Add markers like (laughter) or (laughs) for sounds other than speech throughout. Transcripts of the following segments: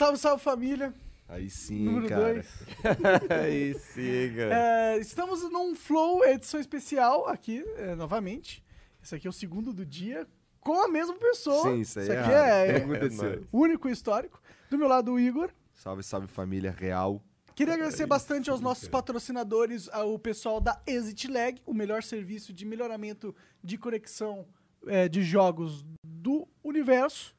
Salve, salve família. Aí sim, Número cara. dois. (laughs) Aí sim, cara. É, estamos num Flow edição especial aqui, é, novamente. Esse aqui é o segundo do dia, com a mesma pessoa. Sim, isso aí Isso é aqui é, que é aconteceu? único e histórico. Do meu lado, o Igor. Salve, salve família real. Queria agradecer bastante aos nossos patrocinadores, ao pessoal da Exit Lag, o melhor serviço de melhoramento de conexão é, de jogos do universo.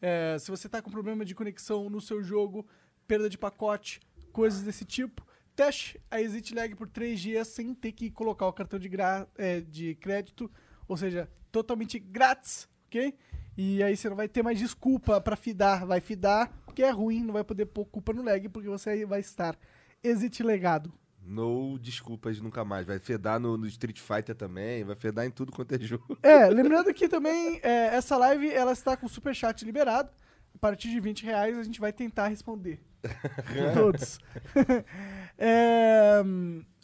É, se você está com problema de conexão no seu jogo, perda de pacote, coisas desse tipo, teste a Exit Lag por 3 dias sem ter que colocar o cartão de, é, de crédito, ou seja, totalmente grátis, ok? E aí você não vai ter mais desculpa para fidar, vai fidar porque é ruim, não vai poder pôr culpa no lag porque você vai estar exit legado. No desculpas nunca mais. Vai fedar no, no Street Fighter também, vai fedar em tudo quanto é (laughs) jogo. É, lembrando que também é, essa live ela está com o superchat liberado. A partir de 20 reais a gente vai tentar responder. (laughs) Todos. (laughs) É,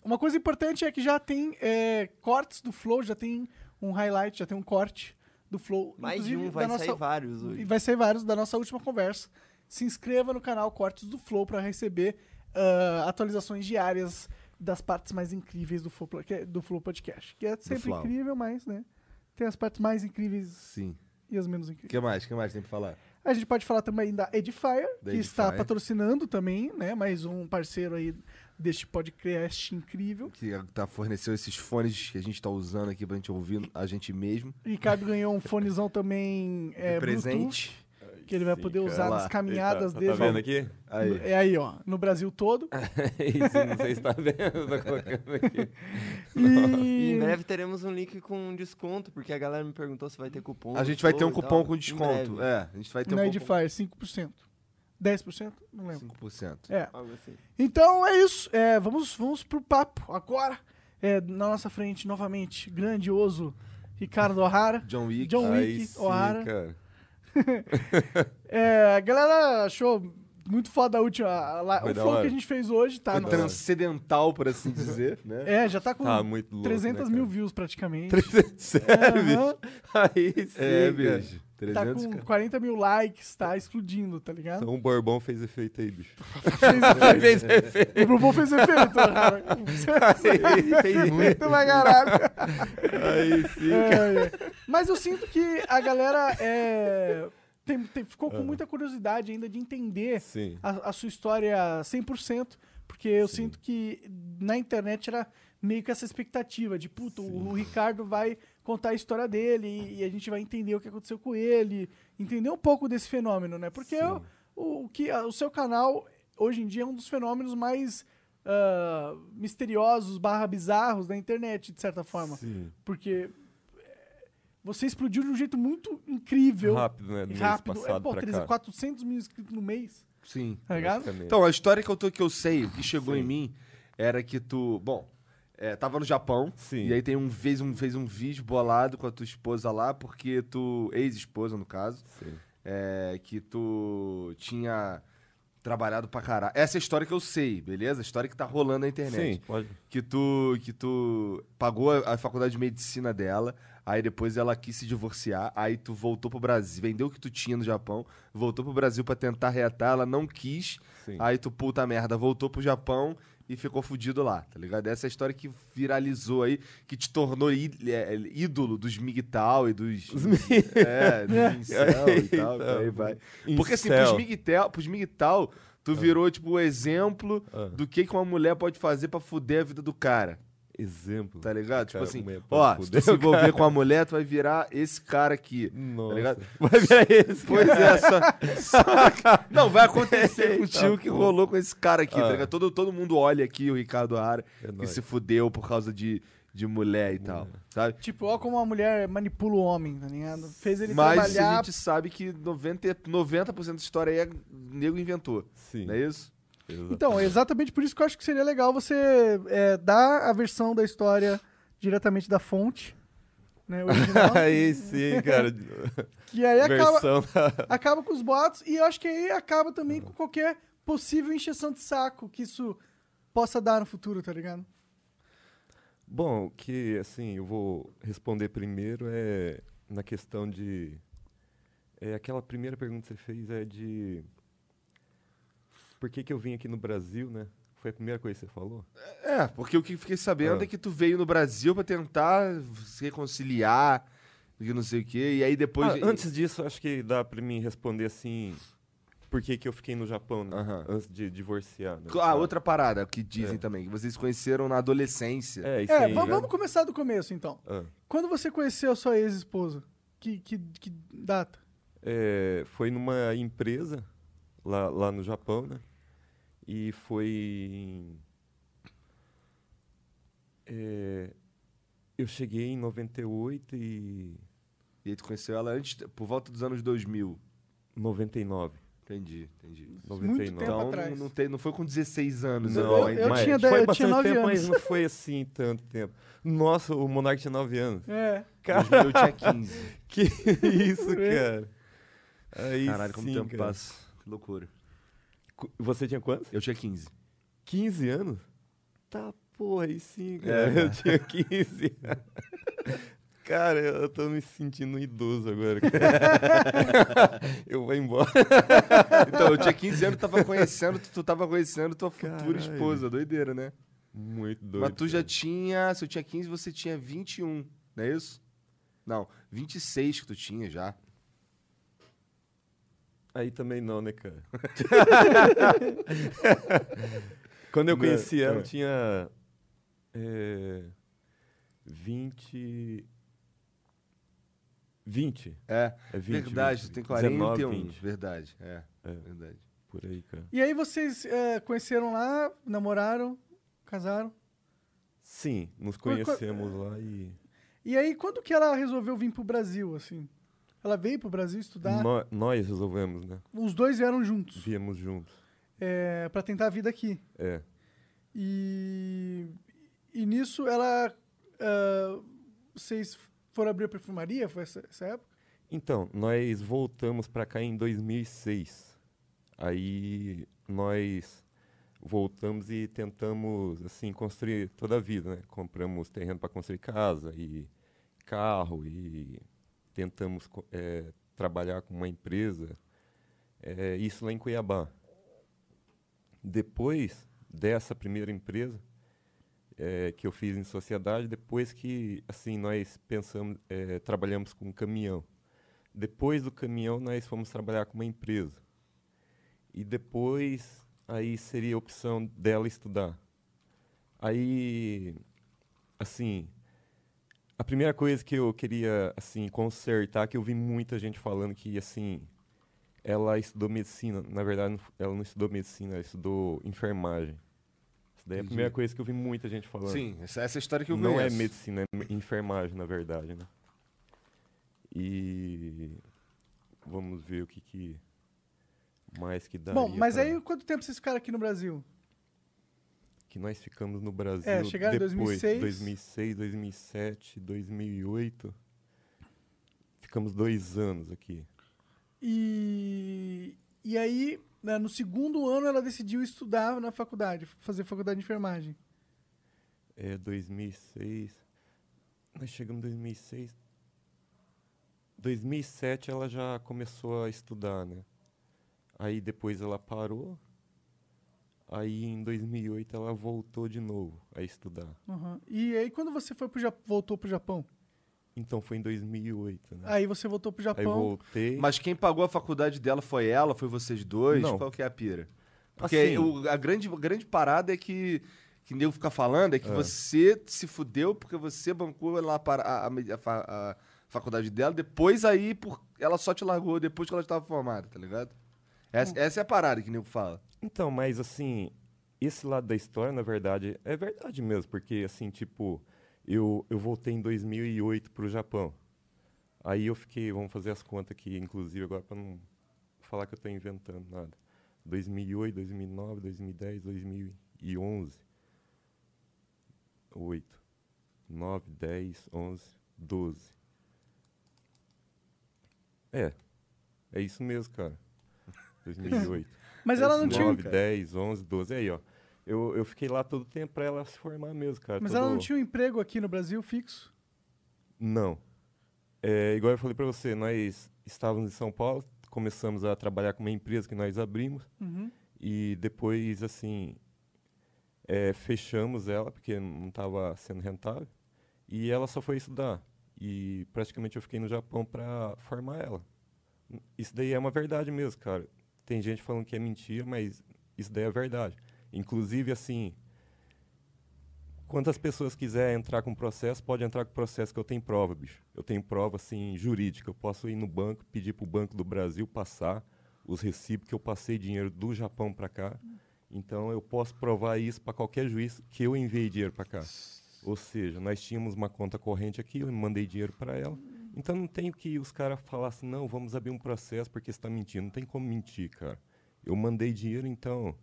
uma coisa importante é que já tem é, cortes do Flow, já tem um highlight, já tem um corte do Flow. Mais de um, vai da sair nossa- vários E hoje. vai sair vários da nossa última conversa. Se inscreva no canal Cortes do Flow para receber ah, atualizações diárias das partes mais incríveis do Flow, que- do Flow Podcast. Que é sempre incrível, mas, né? Tem as partes mais incríveis Sim. e as menos O incríveis. que mais? O que mais tem pra falar? A gente pode falar também da Edifier, Da que está Edifier. patrocinando também, né? Mais um parceiro aí deste podcast incrível. Que tá, forneceu esses fones que a gente tá usando aqui pra gente ouvir a gente mesmo. O Ricardo ganhou um fonezão também é, presente. Que ele vai Sim, poder cara. usar Lá. nas caminhadas Eita, dele. Tá vendo aqui? Aí. É aí, ó, no Brasil todo. (laughs) Sim, não sei se tá vendo, tô colocando aqui. (laughs) E E em breve teremos um link com desconto, porque a galera me perguntou se vai ter cupom. A gente vai ter um cupom com desconto. É, a gente vai ter na um cupom. Edifier, 5%. 10%? Não lembro. 5%. É. Assim. Então é isso. É, vamos, vamos pro papo agora. É, na nossa frente, novamente, grandioso Ricardo O'Hara. John Wick. John Wick sim, O'Hara. cara. (laughs) é, a galera achou muito foda a última. A, a, o flow que a gente fez hoje tá. Foi transcendental, por assim dizer, né? É, já tá com tá muito louco, 300 né, mil views praticamente. 300, (laughs) sério. Aí é, sim, é, bicho. 300, tá com cara. 40 mil likes, tá explodindo, tá ligado? Então o Bourbon fez efeito aí, bicho. (laughs) fez efeito. o Bourbon fez efeito. Né, aí, fez muito pra caralho. Aí sim, é, é. Mas eu sinto que a galera é, tem, tem, ficou com muita curiosidade ainda de entender a, a, sua história 100%, porque eu sim. sinto que na internet era meio que essa expectativa de, puto o Ricardo vai contar a história dele e, e a gente vai entender o que aconteceu com ele, entender um pouco desse fenômeno, né? Porque Sim. o, o que, o seu canal, hoje em dia, é um dos fenômenos mais ah, misteriosos barra bizarros da internet, de certa forma. Sim. Porque é, você explodiu de um jeito muito incrível. Rápido, né? Do mês rápido. É, passado pô, 300, cá. 400 mil inscritos no mês, Sim. tá ligado? Então, a história que eu, tô, que eu sei, o que chegou Sim. em mim, era que tu. Bom, é, tava no Japão. Sim. E aí tem um, fez, um, fez um vídeo bolado com a tua esposa lá, porque tu. Ex-esposa, no caso. Sim. é, que tu tinha trabalhado pra caralho. Essa é a história que eu sei, beleza? A história que tá rolando na internet. Sim, pode. Que tu, que tu pagou a, a faculdade de medicina dela, aí depois ela quis se divorciar, aí tu voltou pro Brasil, vendeu o que tu tinha no Japão, voltou pro Brasil pra tentar reatar, ela não quis, Sim. aí tu, puta merda, voltou pro Japão e ficou fudido lá, tá ligado? Essa é a história que viralizou aí, que te tornou í- é, ídolo dos MGTOW e dos... (laughs) é, (laughs) dos incel e tal, por aí vai. Porque assim, pros. MGTOW, pros MGTOW, tu virou, tipo, o exemplo Ah. do que, que uma mulher pode fazer pra fuder a vida do cara. Exemplo. Tá ligado? Tipo Cara, assim, mulher ó, se tu se envolver cara. com a mulher, tu vai virar esse cara aqui. Nossa. Tá ligado? Vai virar esse. Pois é, só, só (laughs) que- Não, vai acontecer (laughs) contigo que rolou com esse cara aqui, tá Ah. ligado? Todo, todo mundo olha aqui o Ricardo Ara, É que nóis. se fudeu por causa de, de mulher e tal, sabe? Tipo, ó como uma mulher manipula o homem, tá ligado? Fez ele Mas a trabalhar... gente sabe que 90%, 90 da história aí é nego inventou, Sim. não é isso? Então, é exatamente por isso que eu acho que seria legal você é, dar a versão da história diretamente da fonte, né, original, (laughs) aí sim, cara. que aí acaba, da... (laughs) acaba com os boatos e eu acho que aí acaba também com qualquer possível encheção de saco que isso possa dar no futuro, tá ligado? Bom, o que, assim, eu vou responder primeiro é na questão de... É, aquela primeira pergunta que você fez é de... Por que que eu vim aqui no Brasil, né? Foi a primeira coisa que você falou? É, porque o que eu fiquei sabendo Ah. é que tu veio no Brasil pra tentar se reconciliar, e não sei o quê, e aí depois... Ah, antes disso, acho que dá pra mim responder assim... Por que que eu fiquei no Japão, né? Aham. Antes de divorciar, né? Ah, outra parada que dizem É. também, que vocês conheceram na adolescência. É, isso É, aí. já- vamos começar do começo então. Ah. Quando você conheceu a sua ex-esposa? Que, que, que data? É, foi numa empresa lá, lá no Japão, né? E foi. é, eu cheguei em 98 e E aí tu conheceu ela antes, por volta dos anos 2000. 99. Entendi, entendi. 99. tempo Então atrás. não, tem, não foi com 16 anos, Eu- não. eu- ainda. eu mas tinha dez- foi eu bastante tinha nove tempo, anos. mas não foi assim tanto tempo. Nossa, o Monark tinha 9 anos. É. 2000 eu tinha 15. (laughs) Que isso, cara? Aí Caralho, como o sim, tempo cara. passa. Que loucura. Você tinha quantos? Eu tinha 15. 15 anos? Tá, porra, aí sim, É, cara. Eu (laughs) tinha 15. Cara, eu tô me sentindo um idoso agora. (laughs) eu vou embora. (laughs) Então, eu tinha 15 anos, tava conhecendo, tu, tu tava conhecendo tua futura Caralho. esposa. Doideira, né? Muito doido. Mas tu já cara. tinha. Se eu tinha 15, você tinha 21, não é isso? Não, 26 que tu tinha já. Aí também não, né, cara? (laughs) Quando eu Não, conheci ela, é. eu tinha. É, 20. 20. É, É 20. verdade, 20, tu tem 19, 41. 20, Verdade, é, É. verdade. por aí, cara. E aí vocês é, conheceram lá, namoraram, casaram. Sim, nos Qu- qu- conhecemos lá e. E aí, quando que ela resolveu vir pro Brasil, assim? Ela veio pro Brasil estudar? nó- nós resolvemos, né? Os dois vieram juntos, Viemos juntos. é, para tentar a vida aqui. É. E, e nisso ela... ah, vocês foram abrir a perfumaria? Foi essa, essa época? Então, nós voltamos para cá em 2006. Aí nós voltamos e tentamos assim construir toda a vida, né? Compramos terreno para construir casa e carro e tentamos eh, trabalhar com uma empresa. eh, isso lá em Cuiabá. Depois dessa primeira empresa eh, que eu fiz em sociedade, depois que assim nós pensamos, eh, trabalhamos com um caminhão. Depois do caminhão, nós fomos trabalhar com uma empresa. E depois, aí seria a opção dela estudar. Aí, assim, a primeira coisa que eu queria, assim, consertar, que eu vi muita gente falando que, assim, ela estudou medicina. Na verdade, ela não estudou medicina, ela estudou enfermagem. Isso daí é a primeira coisa que eu vi muita gente falando. Sim, essa, essa é a história que eu não conheço. é medicina, é enfermagem, na verdade, né? E vamos ver o que, que mais que dá. Bom, mas aí quanto tempo vocês ficaram aqui no Brasil? Que nós ficamos no Brasil É, chegaram em depois, 2006. 2006, 2007, 2008. Ficamos dois anos aqui. E, e aí, né, no segundo ano, ela decidiu estudar na faculdade, fazer faculdade de enfermagem. É 2006. Nós chegamos em 2006. 2007 ela já começou a estudar, né? Aí depois ela parou. Aí em 2008 ela voltou de novo a estudar. Uhum. E aí, quando você foi pro Japão, voltou pro Japão? Então foi em 2008, né? Aí você voltou pro Aí Japão. voltei. Mas quem pagou a faculdade dela foi ela, foi vocês dois? Não. Qual que é a pira? Porque Assim- o- a, grande, a grande parada é que, que nego fica falando é que É. você se fudeu porque você bancou lá para a, a, a faculdade dela, depois aí por, ela só te largou depois que ela estava formada, tá ligado? Essa, essa é a parada que o nego fala. Então, mas assim, esse lado da história, na verdade, é verdade mesmo, porque assim, tipo, Eu, eu voltei em 2008 para o Japão. Aí eu fiquei, vamos fazer as contas aqui, inclusive agora para não falar que eu estou inventando nada. 2008, 2009, 2010, 2011. 8, 9, 10, 11, 12. É, é isso mesmo, cara. 2008. (laughs) Mas ela não tinha. um- 9, 10, 11, 12. Aí, ó. Eu, eu fiquei lá todo o tempo pra ela se formar mesmo, cara. Mas todo- ela não tinha um emprego aqui no Brasil fixo? Não. É, igual eu falei pra você, nós estávamos em São Paulo, começamos a trabalhar com uma empresa que nós abrimos Uhum. e depois, assim, é, fechamos ela porque não estava sendo rentável e ela só foi estudar. E praticamente eu fiquei no Japão para formar ela. Isso daí é uma verdade mesmo, cara. Tem gente falando que é mentira, mas isso daí é verdade. Inclusive, assim, quantas pessoas quiser entrar com processo, pode entrar com processo que eu tenho prova, bicho. Eu tenho prova, assim, jurídica. Eu posso ir no banco, pedir pro Banco do Brasil passar os recibos que eu passei dinheiro do Japão para cá. Então, eu posso provar isso para qualquer juiz que eu enviei dinheiro para cá. Ou seja, nós tínhamos uma conta corrente aqui, eu mandei dinheiro para ela. Então, não tem que os caras falar assim, não, vamos abrir um processo porque você está mentindo. Não tem como mentir, cara. Eu mandei dinheiro, então,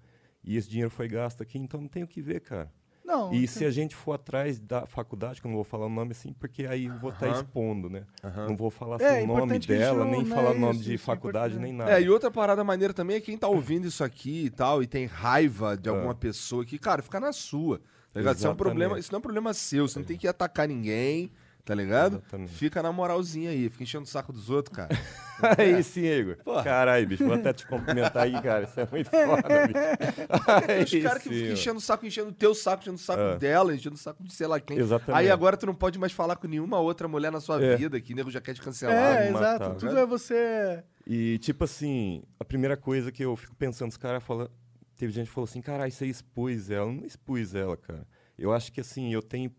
e esse dinheiro foi gasto aqui, então não tem o que ver, cara. Não. E se a gente for atrás da faculdade, que eu não vou falar o nome assim, porque aí eu vou estar Aham. expondo, né? Aham. Não vou falar É, assim, o nome dela, não- nem não falar é o nome isso, de é faculdade, importante. nem nada. É, e outra parada maneira também é quem tá ouvindo isso aqui e tal, e tem raiva de alguma pessoa que, cara, fica na sua. Tá ligado? Isso é um problema, isso não é um problema seu, você não tem que atacar ninguém, tá ligado? Exatamente. Fica na moralzinha aí, fica enchendo o saco dos outros, cara. (laughs) Aí sim, Igor. Caralho, bicho, vou até te cumprimentar aí, cara. Isso é muito foda, bicho. Tem (laughs) os caras que ficam enchendo o saco, enchendo o teu saco, enchendo o saco É. dela, enchendo o saco de sei lá quem. Exatamente. Aí agora tu não pode mais falar com nenhuma outra mulher na sua É. vida, que nego já quer te cancelar. É, exato. matar. Tudo é você. E, tipo assim, a primeira coisa que eu fico pensando, os caras falam. Teve gente que falou assim, caralho, você expôs ela. Eu não expus ela, cara. Eu acho que, assim, eu tenho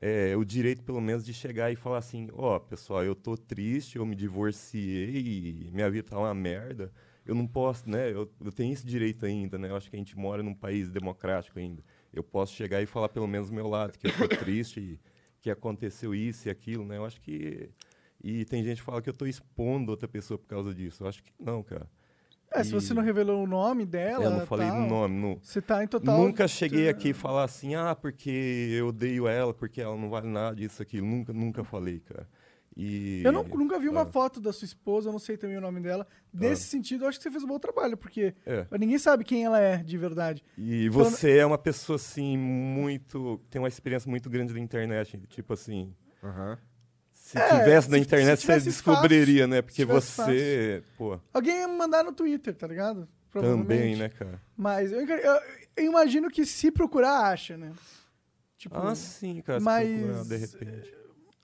é, o direito, pelo menos, de chegar e falar assim: ó, pessoal, eu tô triste, eu me divorciei, minha vida tá uma merda. Eu não posso, né? Eu, eu tenho esse direito ainda, né? Eu acho que a gente mora num país democrático ainda. Eu posso chegar e falar, pelo menos, do meu lado, que eu tô triste (laughs) que aconteceu isso e aquilo, né? Eu acho que. E tem gente que fala que eu tô expondo outra pessoa por causa disso. Eu acho que não, cara. É, se você não revelou o nome dela. eu não falei o nome. Não, Você tá em total. Nunca cheguei aqui e falar assim, ah, porque eu odeio ela, porque ela não vale nada, isso, aquilo. Nunca, nunca falei, cara. E, Eu não- nunca vi uma Ah. foto da sua esposa, eu não sei também o nome dela. Nesse sentido, eu acho que você fez um bom trabalho, porque É. ninguém sabe quem ela é de verdade. E você é uma pessoa, assim, muito... Tem uma experiência muito grande da internet. Tipo assim, Aham. Se É, tivesse na se- internet, se você tivesse descobriria, fácil, né? Porque se você, pô, Alguém ia me mandar no Twitter, tá ligado? também, né, cara? Mas eu, eu- eu imagino que se procurar, acha, né? Tipo, Ah, sim, cara. se mas- procurar, de repente.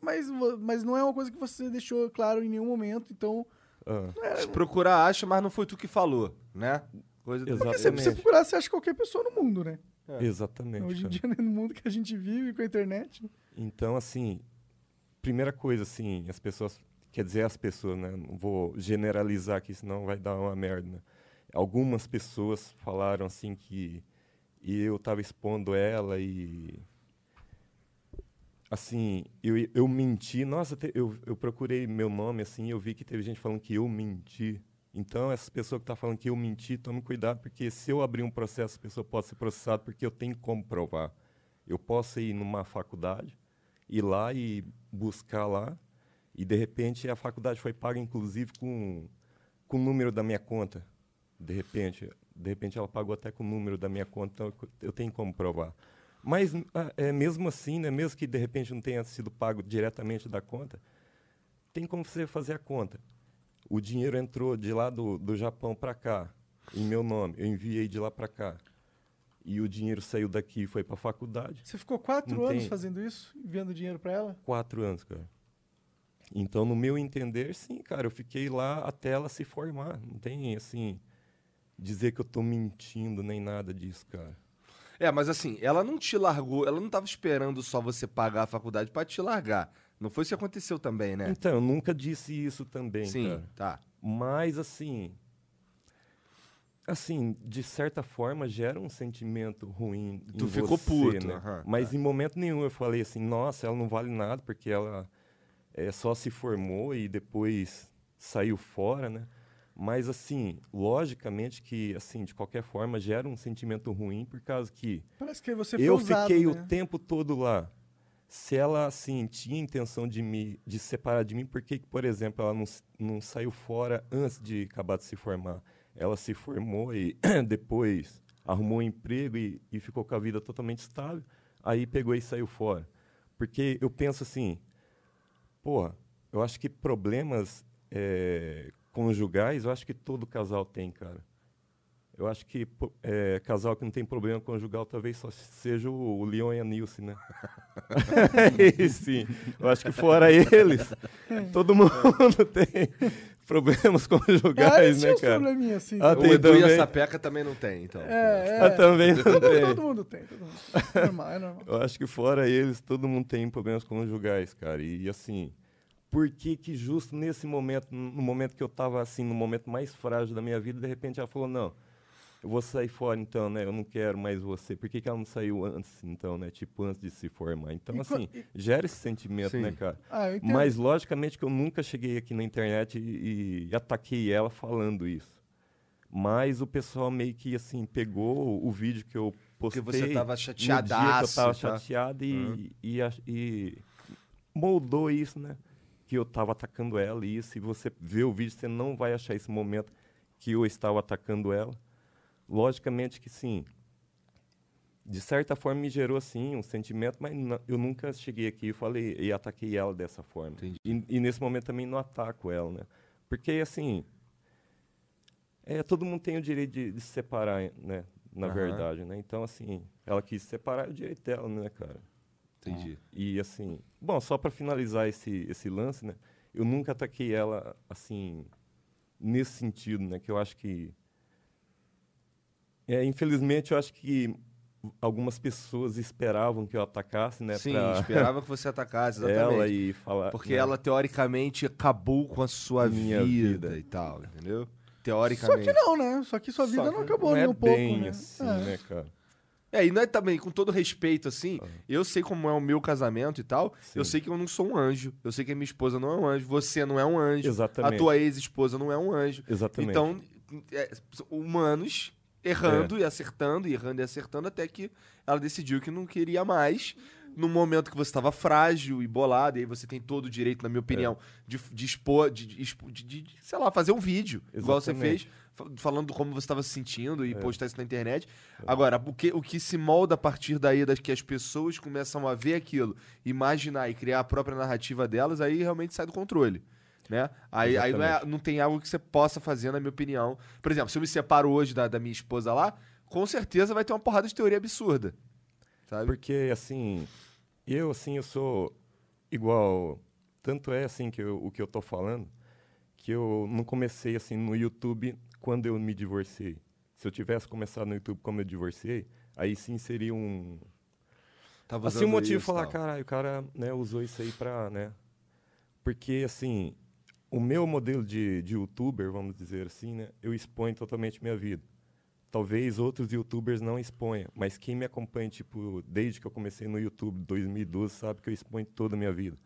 mas, mas não é uma coisa que você deixou claro em nenhum momento, então. Ah, Se procurar, acha, mas não foi tu que falou, né? Coisa do- Porque se Exatamente. você procurar, você acha qualquer pessoa no mundo, né? Exatamente, Hoje em cara. dia, né, no mundo que a gente vive com a internet. né? Então, assim, primeira coisa, assim, as pessoas, quer dizer, as pessoas, né? Não vou generalizar aqui, senão vai dar uma merda. né? Algumas pessoas falaram, assim, que eu tava expondo ela e. Assim, eu, eu menti. Nossa, te- eu, eu procurei meu nome, assim, eu vi que teve gente falando que eu menti. Então, essas pessoas que estão falando que eu menti, tome cuidado, porque se eu abrir um processo, a pessoa pode ser processada, porque eu tenho como provar. Eu posso ir numa faculdade, ir lá e buscar lá, e de repente a faculdade foi paga, inclusive, com, com o número da minha conta. De repente, de repente ela pagou até com o número da minha conta, então eu- tenho como provar. Mas ah, é mesmo assim, né, mesmo que de repente não tenha sido pago diretamente da conta, tem como você fazer a conta. O dinheiro entrou de lá do, do Japão para cá, em meu nome. Eu enviei de lá para cá. E o dinheiro saiu daqui e foi para a faculdade. Você ficou quatro Não anos tem. fazendo isso, enviando dinheiro pra ela? Quatro anos, cara. Então, no meu entender, sim, cara, eu fiquei lá até ela se formar. Não tem, assim, dizer que eu tô mentindo nem nada disso, cara. É, mas assim, ela não te largou, ela não tava esperando só você pagar a faculdade pra te largar. Não foi isso que aconteceu também, né? Então, eu nunca disse isso também, Sim, cara. tá. Mas, assim. Assim, de certa forma, gera um sentimento ruim. Tu em ficou você, puto, né? aham, Mas em momento nenhum eu falei assim, nossa, ela não vale nada porque ela é, só se formou e depois saiu fora, né? Mas assim, logicamente que assim, de qualquer forma, gera um sentimento ruim por causa que Parece que você foi eu usado, fiquei né? o tempo todo lá. Se ela, assim, tinha intenção de me de se separar de mim, por que, por exemplo, ela não, não saiu fora antes de acabar de se formar? Ela se formou e (clears throat) depois arrumou um emprego e, e ficou com a vida totalmente estável. Aí pegou e saiu fora. Porque eu penso assim, porra, eu acho que problemas eh, conjugais, eu acho que todo casal tem, cara. Eu acho que pô, é, casal que não tem problema conjugal talvez só seja o, o Leon e a Nilce, né? (laughs) Sim. Eu acho que fora eles, todo (laughs) mundo tem problemas (laughs) Ah, conjugais, eles tinham né, cara? probleminhas assim. Ah, O Edu e a. Sapeca também não tem, então. É, Ah, é. também não Todo, tem. todo mundo tem, todo mundo tem. É normal, é normal. Eu acho que fora eles, todo mundo tem problemas conjugais, cara. E, assim, por que que justo nesse momento, no momento que eu tava assim, no momento mais frágil da minha vida, de repente ela falou, não, eu vou sair fora então, né? Eu não quero mais você. Por que, que ela não saiu antes, então, né? Tipo, antes de se formar. Então, E assim, gera esse sentimento, né, Sim. cara? Ah. Mas, logicamente, que eu nunca cheguei aqui na internet e, e ataquei ela falando isso. Mas o pessoal meio que, assim, pegou o vídeo que eu Porque postei. você tava no dia que eu chateadaço. tava tá? chateado e, e, ach- e moldou isso, né? Que eu tava atacando ela e isso. E você vê o vídeo, você não vai achar esse momento que eu estava atacando ela. Logicamente que sim. De certa forma me gerou, sim, um sentimento, mas eu nunca cheguei aqui e falei e ataquei ela dessa forma. E, e nesse momento também não ataco ela, né? Porque, assim, é, todo mundo tem o direito de, de se separar, né? Na Aham. verdade, né? Então, assim, ela quis se separar, é o direito dela, né, cara? Entendi. E assim, bom, só para finalizar esse, esse lance, né? Eu nunca ataquei ela assim nesse sentido, né? Que eu acho que é, infelizmente eu acho que algumas pessoas esperavam que eu atacasse, né? Sim, pra esperava que (laughs) você atacasse, exatamente. ela e falar. Porque né? ela, teoricamente, acabou com a sua Minha vida, vida. e tal, entendeu? Só Teoricamente. que não, né? Só que sua vida Só não acabou não nem é um pouco, bem né? assim, É. né, cara? É, e não é também, com todo respeito, assim, eu sei como é o meu casamento e tal, Sim. eu sei que eu não sou um anjo, eu sei que a minha esposa não é um anjo, você não é um anjo, Exatamente. a tua ex-esposa não é um anjo. Exatamente. Então, é, humanos errando e acertando, e errando e acertando, até que ela decidiu que não queria mais. No momento que você estava frágil e bolado, e aí você tem todo o direito, na minha opinião, de, de expor, de, de, de- sei lá, fazer um vídeo, igual você Exatamente. fez, fa- falando como você estava se sentindo e postar isso na internet. Agora, o que, o que se molda a partir daí das que as pessoas começam a ver aquilo, imaginar e criar a própria narrativa delas, aí realmente sai do controle. Né? Aí, aí não, é- não tem algo que você possa fazer, na minha opinião. Por exemplo, se eu me separo hoje da, da minha esposa lá, com certeza vai ter uma porrada de teoria absurda. Sabe? Porque, assim, eu, assim, eu sou igual... Tanto é, assim, que eu- o que eu tô falando, que eu não comecei, assim, no YouTube quando eu me divorciei. Se eu tivesse começado no YouTube como eu divorciei, aí sim seria um... Tava assim, um motivo isso, falar, caralho, o cara né, usou isso aí pra, né... Porque, assim, o meu modelo de, de youtuber, vamos dizer assim, né? Eu exponho totalmente minha vida. Talvez outros youtubers não exponham, mas quem me acompanha, tipo, desde que eu comecei no YouTube, 2012, sabe que eu exponho toda a minha vida.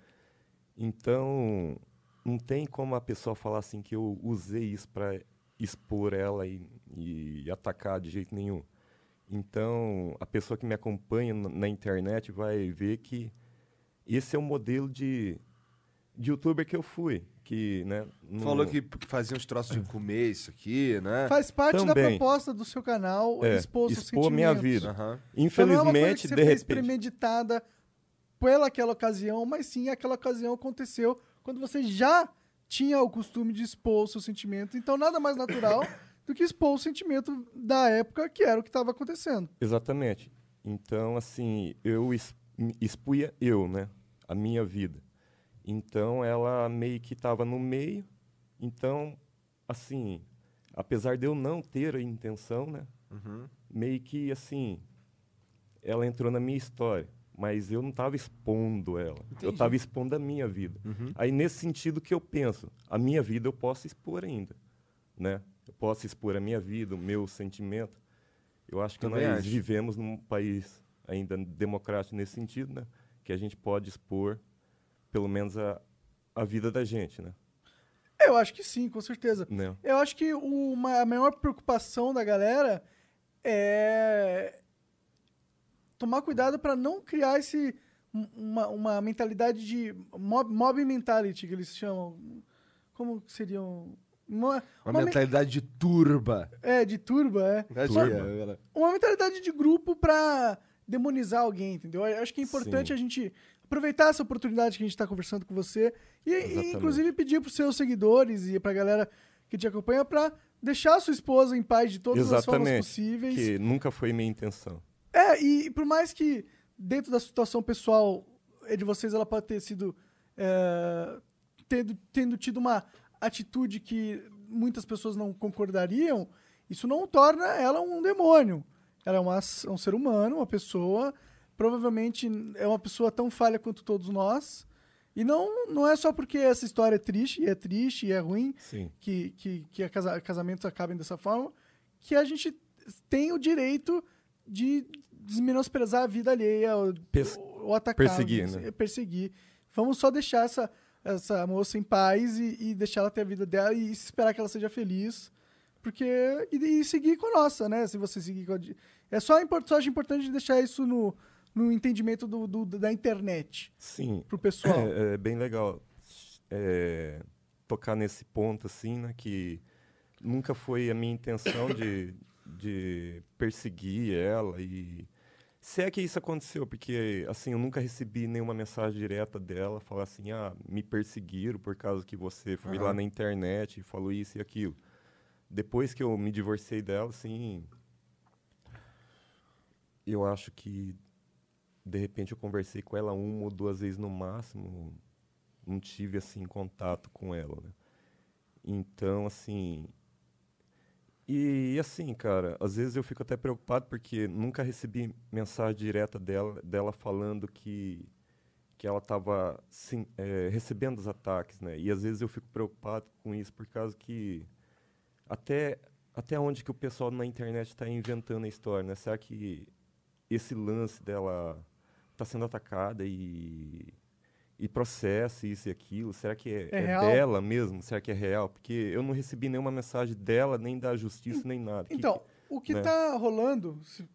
Então, não tem como a pessoa falar assim que eu usei isso para expor ela e, e atacar de jeito nenhum. Então, a pessoa que me acompanha na, internet vai ver que esse é o modelo de, de youtuber que eu fui. Que, né, não- Falou que, que fazia uns troços de comer isso aqui, né? Faz parte da Também. proposta do seu canal É, expor seus expor minha vida. Aham. Então não é uma coisa Infelizmente, que você de fez repente. premeditada pela aquela ocasião, mas sim aquela ocasião aconteceu quando você já tinha o costume de expor os seus sentimentos. Então nada mais natural do que expor o sentimento da época que era o que estava acontecendo. Exatamente. Então, assim, eu expunha eu, né? A minha vida. Então, ela meio que estava no meio. Então, assim, apesar de eu não ter a intenção, né? Uhum. Meio que, assim, ela entrou na minha história. Mas eu não estava expondo ela. Eu estava expondo a minha vida. Uhum. Aí, nesse sentido que eu penso, a minha vida eu posso expor ainda, né? eu posso expor a minha vida, o meu sentimento. Eu acho que Também nós acho. vivemos num país ainda democrático nesse sentido, né? Que a gente pode expor, pelo menos, a, a vida da gente, né? Eu acho que sim, com certeza. né? Eu acho que uma, a maior preocupação da galera é tomar cuidado para não criar esse um- uma, uma mentalidade de mob, mob mentality que eles chamam. Como que seriam? Uma, Uma, uma men- mentalidade de turba. é, de turba, é. Turba. Uma mentalidade de grupo pra demonizar alguém, entendeu? Eu acho que é importante Sim. a gente aproveitar essa oportunidade que a gente tá conversando com você e, e, Exatamente. inclusive pedir pros seus seguidores e pra galera que te acompanha pra deixar a sua esposa em paz de todas as formas Exatamente. possíveis. Que nunca foi minha intenção. É, e por mais que dentro da situação pessoal é de vocês ela pode ter sido é, tendo, tendo tido uma atitude que muitas pessoas não concordariam, isso não torna ela um demônio. Ela é uma, é um ser humano, uma pessoa, provavelmente é uma pessoa tão falha quanto todos nós. E não, não é só porque essa história é triste, e é triste, e é ruim, Sim. que, que, que casa- casamentos acabem dessa forma, que a gente tem o direito de desmenosprezar a vida alheia ou, Pers- ou atacar. perseguir, né? Perseguir. Vamos só deixar essa, essa moça em paz e, e deixar ela ter a vida dela e esperar que ela seja feliz. Porque. E, e seguir com a nossa, né? Se você seguir com a. É só, só acho importante deixar isso no, no entendimento do, do- da internet Sim. pro pessoal. É, é bem legal é, tocar nesse ponto, assim, né? Que nunca foi a minha intenção de, de perseguir ela e... Se é que isso aconteceu, porque, assim, eu nunca recebi nenhuma mensagem direta dela, falar assim, ah, me perseguiram por causa que você foi lá na internet e falou isso e aquilo. Depois que eu me divorciei dela, assim, eu acho que de repente eu conversei com ela uma ou duas vezes no máximo, não tive assim contato com ela, né? Então, assim, e, assim, cara, às vezes eu fico até preocupado porque nunca recebi mensagem direta dela, dela falando que que ela estava recebendo os ataques, né? E às vezes eu fico preocupado com isso por causa que até até onde que o pessoal na internet está inventando a história, né? Será que esse lance dela está sendo atacada e e processo isso e aquilo, será que é, É é dela mesmo? Será que é real? Porque eu não recebi nenhuma mensagem dela, nem da justiça, nem nada. Que- Então, o que né? tá rolando, se,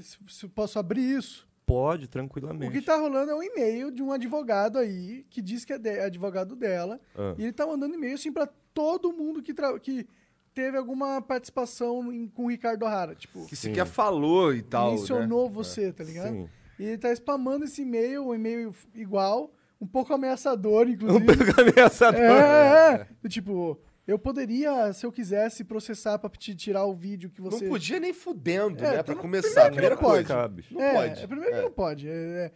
se, se eu posso abrir isso, pode o tranquilamente. que tá rolando é um e-mail de um advogado aí, que diz que é de- advogado dela, Ah. e ele tá mandando e-mail assim pra todo mundo que, que teve alguma participação em- com o Ricardo O'Hara, tipo, Que sequer falou e tal. mencionou né? você, tá ligado? Sim. E ele tá spamando esse e-mail, um e-mail igual, um pouco ameaçador, inclusive. (laughs) Ameaçador. é, é, do tipo, eu poderia, se eu quisesse, processar pra te tirar o vídeo que você... Não podia nem fudendo, É, né? Pra começar. primeiro Primeira que não coisa. Bicho. Não é, pode. É, primeiro que É. não pode. é, é,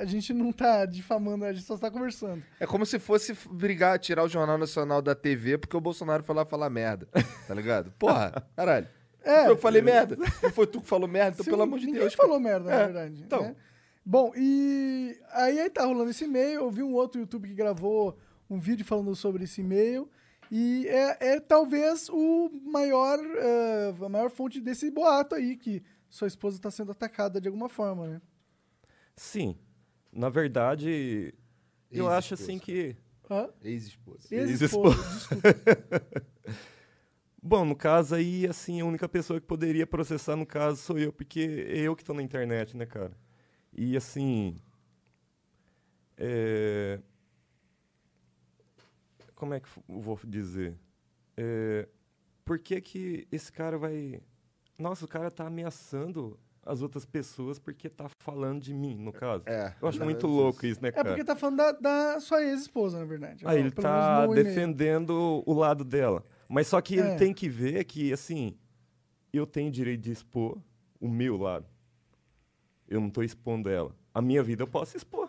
a gente não tá difamando, a gente só tá conversando. É como se fosse brigar, tirar o Jornal Nacional da TV porque o Bolsonaro foi lá falar merda. Tá ligado? Porra, (laughs) caralho. É. eu falei merda. Não foi tu que falou merda, então pelo amor de Deus. falou merda, na É, verdade. então. né? Bom, e aí, aí tá rolando esse e-mail. Eu vi um outro YouTube que gravou um vídeo falando sobre esse e-mail. E é, é talvez o maior, eh, a maior fonte desse boato aí, que sua esposa está sendo atacada de alguma forma, né? Sim. Na verdade, eu acho assim que. Ex-esposa. Ex-esposa, desculpa. (laughs) Bom, no caso aí, assim, a única pessoa que poderia processar, no caso, sou eu, porque é eu que tô na internet, né, cara? E assim. É... Como é que eu vou dizer? É... Por que que esse cara vai. Nossa, o cara tá ameaçando as outras pessoas porque tá falando de mim, no caso. É. Eu acho muito é louco isso, né, É cara? porque tá falando da, da sua ex-esposa, na verdade. Aí ele tá defendendo o lado dela. Mas só que É. ele tem que ver que, assim, eu tenho direito de expor o meu lado. Eu não tô expondo ela. A minha vida eu posso expor,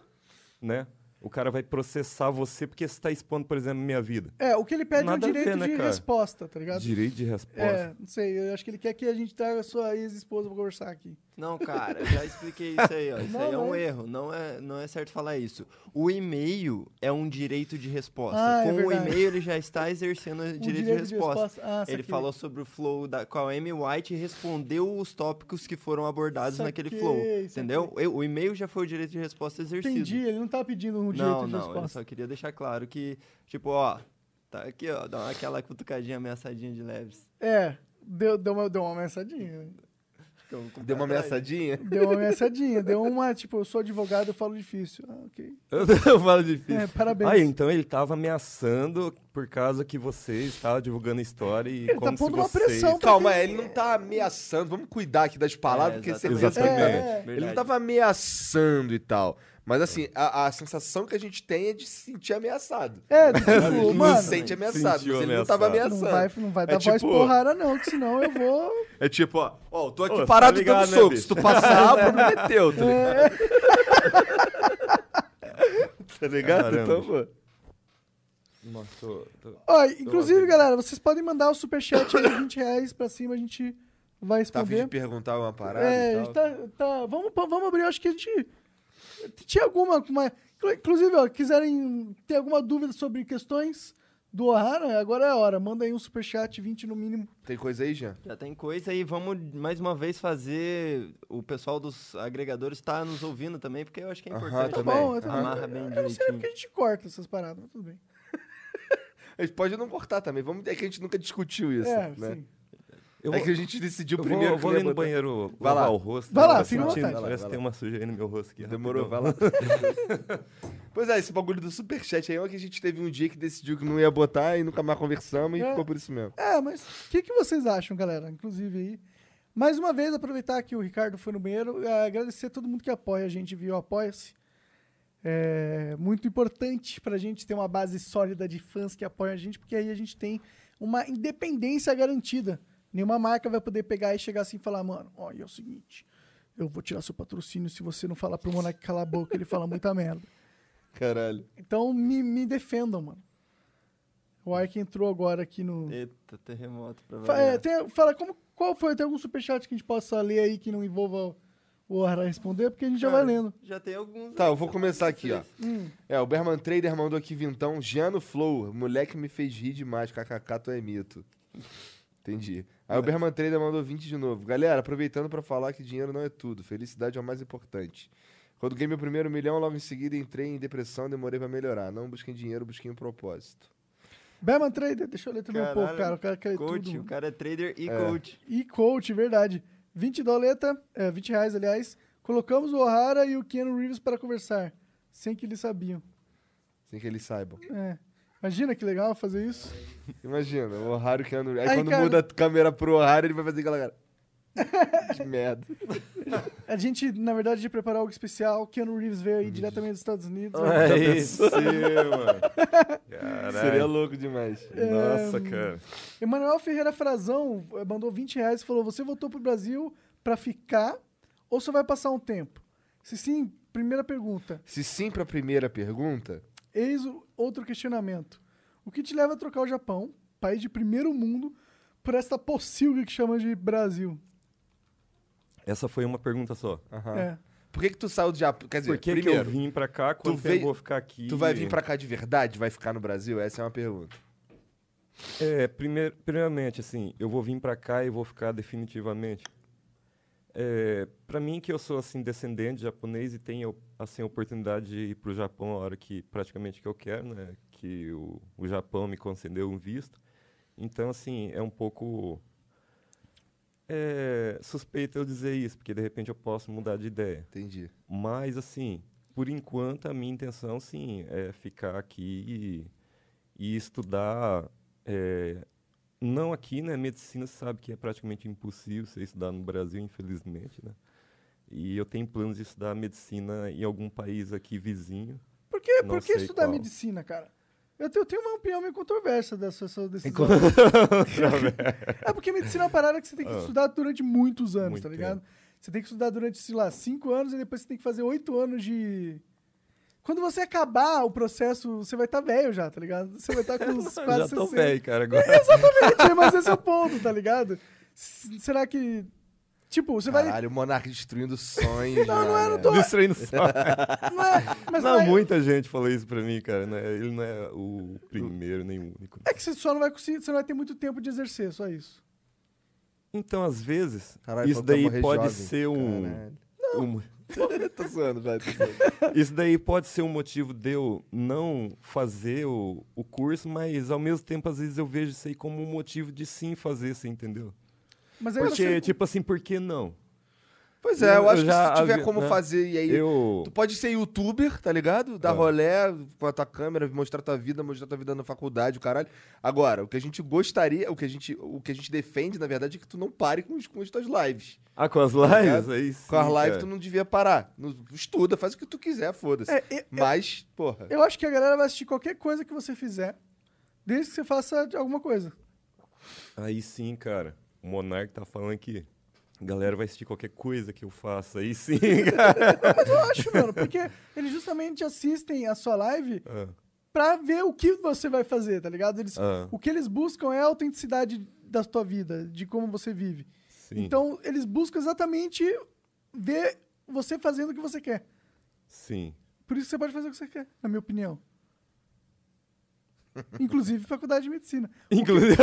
né? O cara vai processar você porque você tá expondo, por exemplo, a minha vida. É, o que ele pede é um Nada ver, direito né, de cara? resposta, tá ligado? Direito de resposta. É, não sei, eu acho que ele quer que a gente traga a sua ex-esposa pra conversar aqui. Não, cara, já expliquei isso aí, ó. Isso Não, aí é um não é. erro. Não é, não é certo falar isso. O e-mail é um direito de resposta. Ah, é Com o verdade. e-mail, ele já está exercendo o (laughs) direito, de resposta. Ah, Ele falou sobre o flow da, com a Amy White e respondeu os tópicos que foram abordados naquele Saquei, flow. saquei. Entendeu? O o e-mail já foi o direito de resposta exercido. Entendi, ele não tá pedindo um direito Não, de não, eu resposta. só queria deixar claro que, tipo, ó, tá aqui, ó, dá aquela cutucadinha ameaçadinha de leves. É, deu, deu, uma, deu uma ameaçadinha. Deu uma ameaçadinha? Deu uma ameaçadinha, deu uma, tipo, eu sou advogado, eu falo difícil. Ah, ok. (laughs) Eu falo difícil. É, parabéns. Ah, então ele tava ameaçando por causa que você estava divulgando a história e Ele tá como se pondo uma vocês... pressão pra Calma, quem- ele não tá ameaçando. Vamos cuidar aqui das palavras, É, porque que Exatamente. É, Ele não tava ameaçando e tal. Mas assim, a, a sensação que a gente tem é de se sentir ameaçado. É, (laughs) tipo, mano, se sente ameaçado, mas ele não tava ameaçado. não ameaçando. vai, não vai É dar voz tipo- porrada não, que senão eu vou... É tipo, ó, ó, tô aqui Ô, tá parado ligado, dando né, soco. bicho? Se tu passar, prometeu, tá ligado? (laughs) Tá ligado? Caramba. Então, pô. Nossa, tô- tô- Ó, inclusive, galera, vocês podem mandar o superchat aí de 20 reais pra cima, a gente vai Tá a fim de responder. perguntar uma parada é, a e gente tal. tá, tá- vamos, vamos abrir, eu acho que a gente... Tinha alguma... Uma, inclusive, ó, quiserem ter alguma dúvida sobre questões do Ohara, agora é a hora. Manda aí um superchat, 20 no mínimo. Tem coisa aí, Jean? Já tem coisa aí, vamos mais uma vez fazer. O pessoal dos agregadores tá nos ouvindo também, porque eu acho que é importante. Tá também. bom, tá bom. Amarra bem Eu não sei porque a gente corta essas paradas, mas tudo bem. (laughs) A gente pode não cortar também. Vamos, é que a gente nunca discutiu isso, é, né? sim. Eu É vou, que a gente decidiu eu primeiro vou, que vou ali no botar. banheiro Vai lavar lá. o rosto. Vai lá, fica sentindo. Parece Vai que lá. tem uma sujeira no meu rosto aqui. Demorou, vai rapidão. lá. (laughs) pois é, esse bagulho do superchat aí é que a gente teve um dia que decidiu que não ia botar e nunca mais conversamos e É. ficou por isso mesmo. É, mas o que, que vocês acham, galera? Inclusive aí. Mais uma vez, aproveitar que o Ricardo foi no banheiro, eh, agradecer a todo mundo que apoia a gente, viu? Apoia-se. É muito importante pra gente ter uma base sólida de fãs que apoiam a gente, porque aí a gente tem uma independência garantida. Nenhuma marca vai poder pegar e chegar assim e falar, mano, olha, é o seguinte, eu vou tirar seu patrocínio se você não falar pro Monark calar a boca, ele fala muita merda. Caralho. Então me, me defendam, mano. O Ark entrou agora aqui no. Eita, terremoto pra Fa- variar. é, tem- fala, como, qual foi? Tem algum superchat que a gente possa ler aí que não envolva o Ohara responder? Porque a gente já vai Cara, lendo. Já tem alguns. Tá, eu vou começar aqui, ó. Hum. É, o Berman Trader mandou aqui vintão. Giano Flow, moleque me fez rir demais. KKK, tu é mito. Entendi. Aí o Berman Trader mandou 20 de novo. Galera, aproveitando pra falar que dinheiro não é tudo. Felicidade é o mais importante. Quando ganhei meu primeiro milhão, logo em seguida entrei em depressão, demorei pra melhorar. Não busquem dinheiro, busquem um propósito. Berman Trader, deixa eu ler também um pouco, Caralho, cara. O cara quer Coach, tudo. o cara é trader e É. coach. E coach, verdade. 20 doleta, é, 20 reais, aliás. Colocamos o Ohara e o Keanu Reeves para conversar. Sem que eles sabiam. Sem que eles saibam. É. Imagina que legal fazer isso. Imagina, o Ohara que anda... Aí, Aí, quando cara- muda a câmera pro Ohara, ele vai fazer aquela cara. (laughs) que merda. A gente, na verdade, ia preparar algo especial. O Keanu Reeves veio aí diretamente dos Estados Unidos. É isso, (laughs) mano. Caralho. Seria louco demais. Nossa, cara. Emanuel Ferreira Frazão mandou 20 reais e falou: Você voltou pro Brasil pra ficar ou só vai passar um tempo? Se sim, primeira pergunta. Se sim pra primeira pergunta, Eis outro questionamento. O que te leva a trocar o Japão, país de primeiro mundo, por esta pocilga que chama de Brasil? Essa foi uma pergunta só. aham. É. por que que tu saiu do Japão? Quer dizer, Por que, que primeiro, eu vim pra cá? Quanto tempo veio- eu vou ficar aqui? tu vai vir pra cá de verdade? Vai ficar no Brasil? Essa é uma pergunta. É, primeir, primeiramente, assim, eu vou vir pra cá e vou ficar definitivamente. É, para mim, que eu sou assim descendente de japonês e tenho assim a oportunidade de ir pro Japão a hora que praticamente que eu quero, né? Que o, o Japão me concedeu um visto. Então, assim, é um pouco é, suspeito eu dizer isso, porque de repente eu posso mudar de ideia. Entendi. Mas, assim, por enquanto, a minha intenção, sim, é ficar aqui e, e estudar. é, não aqui, né? Medicina, você sabe que é praticamente impossível você estudar no Brasil, infelizmente, né? E eu tenho planos de estudar medicina em algum país aqui vizinho. Por que, por que estudar qual. medicina, cara? Eu tenho, eu tenho uma opinião meio controversa dessa sua decisão. (laughs) é porque medicina é uma parada que você tem que Ah. estudar durante muitos anos, Muito tá ligado? Você tem que estudar durante, sei lá, cinco anos e depois você tem que fazer oito anos de. Quando você acabar o processo, você vai estar velho já, tá ligado? Você vai estar com (laughs) uns quase Já tô 60. velho, cara, agora. (laughs) Exatamente, mas esse é o ponto, tá ligado? Será que. Tipo, você vai. Caralho, o Monark destruindo sonhos. (laughs) Não, não é, não tô. Destruindo só. Não é, mas Não, não é, muita gente falou isso pra mim, cara. né? Ele não é o primeiro nem o único. é que você só não vai conseguir, você não vai ter muito tempo de exercer, só isso. Então, às vezes, Caralho, isso daí pode jovem. ser um. Caralho. um- (laughs) tô zoando, velho. Tô zoando. Isso daí pode ser um motivo de eu não fazer o, o curso, mas ao mesmo tempo, às vezes, eu vejo isso aí como um motivo de sim fazer, você entendeu? Mas aí Porque, você, tipo assim, por que não? Pois é, eu, Eu acho que já se tiver como né? fazer, e aí. Eu. Tu pode ser youtuber, tá ligado? Dar Ah. rolé com a tua câmera, mostrar tua vida, mostrar tua vida na faculdade, o caralho. Agora, o que a gente gostaria, o que a gente, o que a gente defende, na verdade, é que tu não pare com, os, com as tuas lives. Ah, com as ligado? lives? Aí sim, Com as lives cara. tu não devia parar. No- estuda, faz o que tu quiser, foda-se. É, eu- Mas, porra. eu acho que a galera vai assistir qualquer coisa que você fizer, desde que você faça alguma coisa. Aí sim, cara. O Monark tá falando. A galera vai assistir qualquer coisa que eu faça. Aí sim, cara. Mas eu acho, mano, (laughs) porque eles justamente assistem a sua live Ah, pra ver o que você vai fazer, tá ligado? Eles, Ah. O que eles buscam é a autenticidade da tua vida, de como você vive. sim. Então, eles buscam exatamente ver você fazendo o que você quer. Sim. Por isso você pode fazer o que você quer, na minha opinião. Inclusive faculdade de medicina. Inclusive.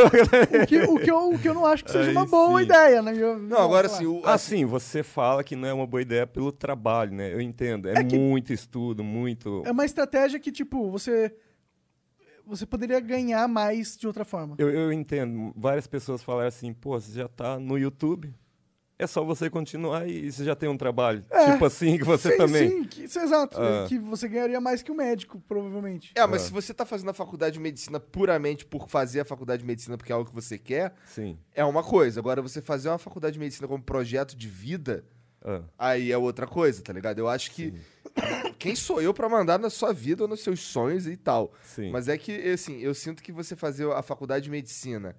O que, o que, eu, o que eu não acho que seja Aí uma boa sim. ideia, na minha Não, agora assim, lá. o, Assim, você fala que não é uma boa ideia pelo trabalho, né? Eu entendo. É, É muito estudo, muito. É uma estratégia que, tipo, você. Você poderia ganhar mais de outra forma. Eu, eu entendo. Várias pessoas falaram assim, pô, você já tá no YouTube. É só você continuar e você já tem um trabalho. É. Tipo assim, que você sim, também. Sim, que, isso é exato. Ah. Que você ganharia mais que o médico, provavelmente. É, mas Ah. se você tá fazendo a faculdade de medicina puramente por fazer a faculdade de medicina porque é algo que você quer, Sim. é uma coisa. Agora, você fazer uma faculdade de medicina como projeto de vida, Ah, aí é outra coisa, tá ligado? Eu acho que. (coughs) Quem sou eu pra mandar na sua vida ou nos seus sonhos e tal? sim. Mas é que, assim, eu sinto que você fazer a faculdade de medicina.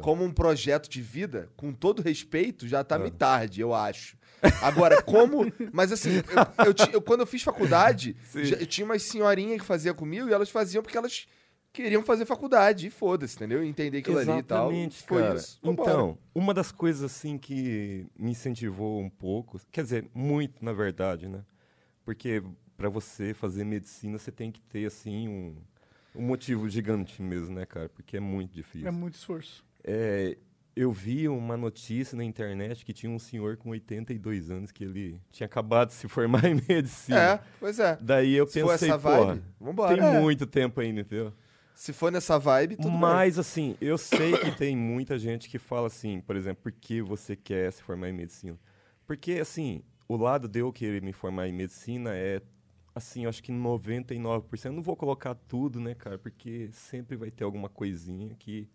Como um projeto de vida, com todo respeito, já tá meio tarde, eu acho. Agora, como. Mas assim, eu, eu eu- quando eu fiz faculdade, já- eu tinha umas senhorinhas que faziam comigo e elas faziam porque elas queriam fazer faculdade. E foda-se, entendeu? Entender aquilo ali e tal. Exatamente, Foi cara. isso. Vambora. Então, uma das coisas assim que me incentivou um pouco, quer dizer, muito na verdade, né? Porque para você fazer medicina, você tem que ter assim um, um motivo gigante mesmo, né, cara? Porque é muito difícil. É muito esforço. É, eu vi uma notícia na internet que tinha um senhor com 82 anos que ele tinha acabado de se formar (laughs) em medicina. É, pois é. Daí eu Se pensei, vibe, vambora. tem É. muito tempo ainda, entendeu? Se for nessa vibe, tudo bem. Mas, assim, eu sei que tem muita gente que fala assim, por exemplo, por que você quer se formar em medicina? Porque, assim, o lado de eu querer me formar em medicina é, assim, eu acho que 99%. Eu não vou colocar tudo, né, cara? Porque sempre vai ter alguma coisinha que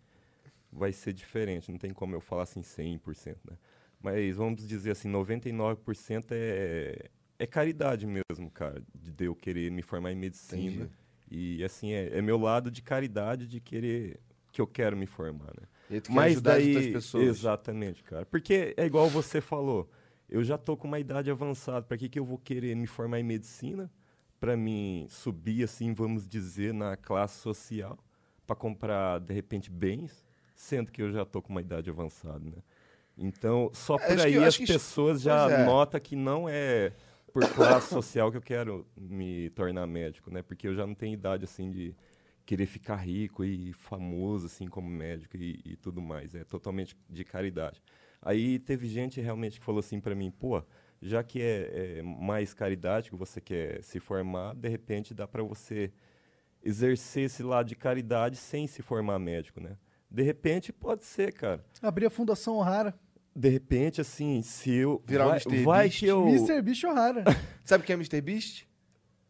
vai ser diferente. Não tem como eu falar assim 100%, né? Mas vamos dizer assim, 99% é, é caridade mesmo, cara, de eu querer me formar em medicina. Entendi. E assim, é, é meu lado de caridade de querer que eu quero me formar, né? E tu Mas ajudar daí, as pessoas. exatamente, cara. Porque é igual você falou, eu já tô com uma idade avançada, para que que eu vou querer me formar em medicina? Para mim subir assim, vamos dizer, na classe social, para comprar de repente bens, sendo que eu já tô com uma idade avançada, né? Então, só É, por acho que- aí eu as acho que- pessoas já é. notam que não é por classe social que eu quero me tornar médico, né? Porque eu já não tenho idade assim de querer ficar rico e famoso assim como médico e, e tudo mais. É totalmente de caridade. Aí teve gente realmente que falou assim para mim, pô, já que é, é mais caridade que você quer se formar, de repente dá para você exercer esse lado de caridade sem se formar médico, né? De repente pode ser, cara. Abrir a Fundação O'Hara. De repente, assim, se eu. Virar um vai, Mr. vai Beast. que eu. Mr. Beast O'Hara. (laughs) Sabe quem é Mr. Beast?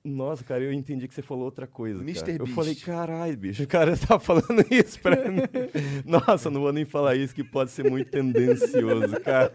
Nossa, cara, eu entendi que você falou outra coisa. Mr. cara. Eu falei, caralho, bicho, o cara tá (laughs) falando isso pra mim. (laughs) Nossa, não vou nem falar isso que pode ser muito tendencioso, (laughs) cara.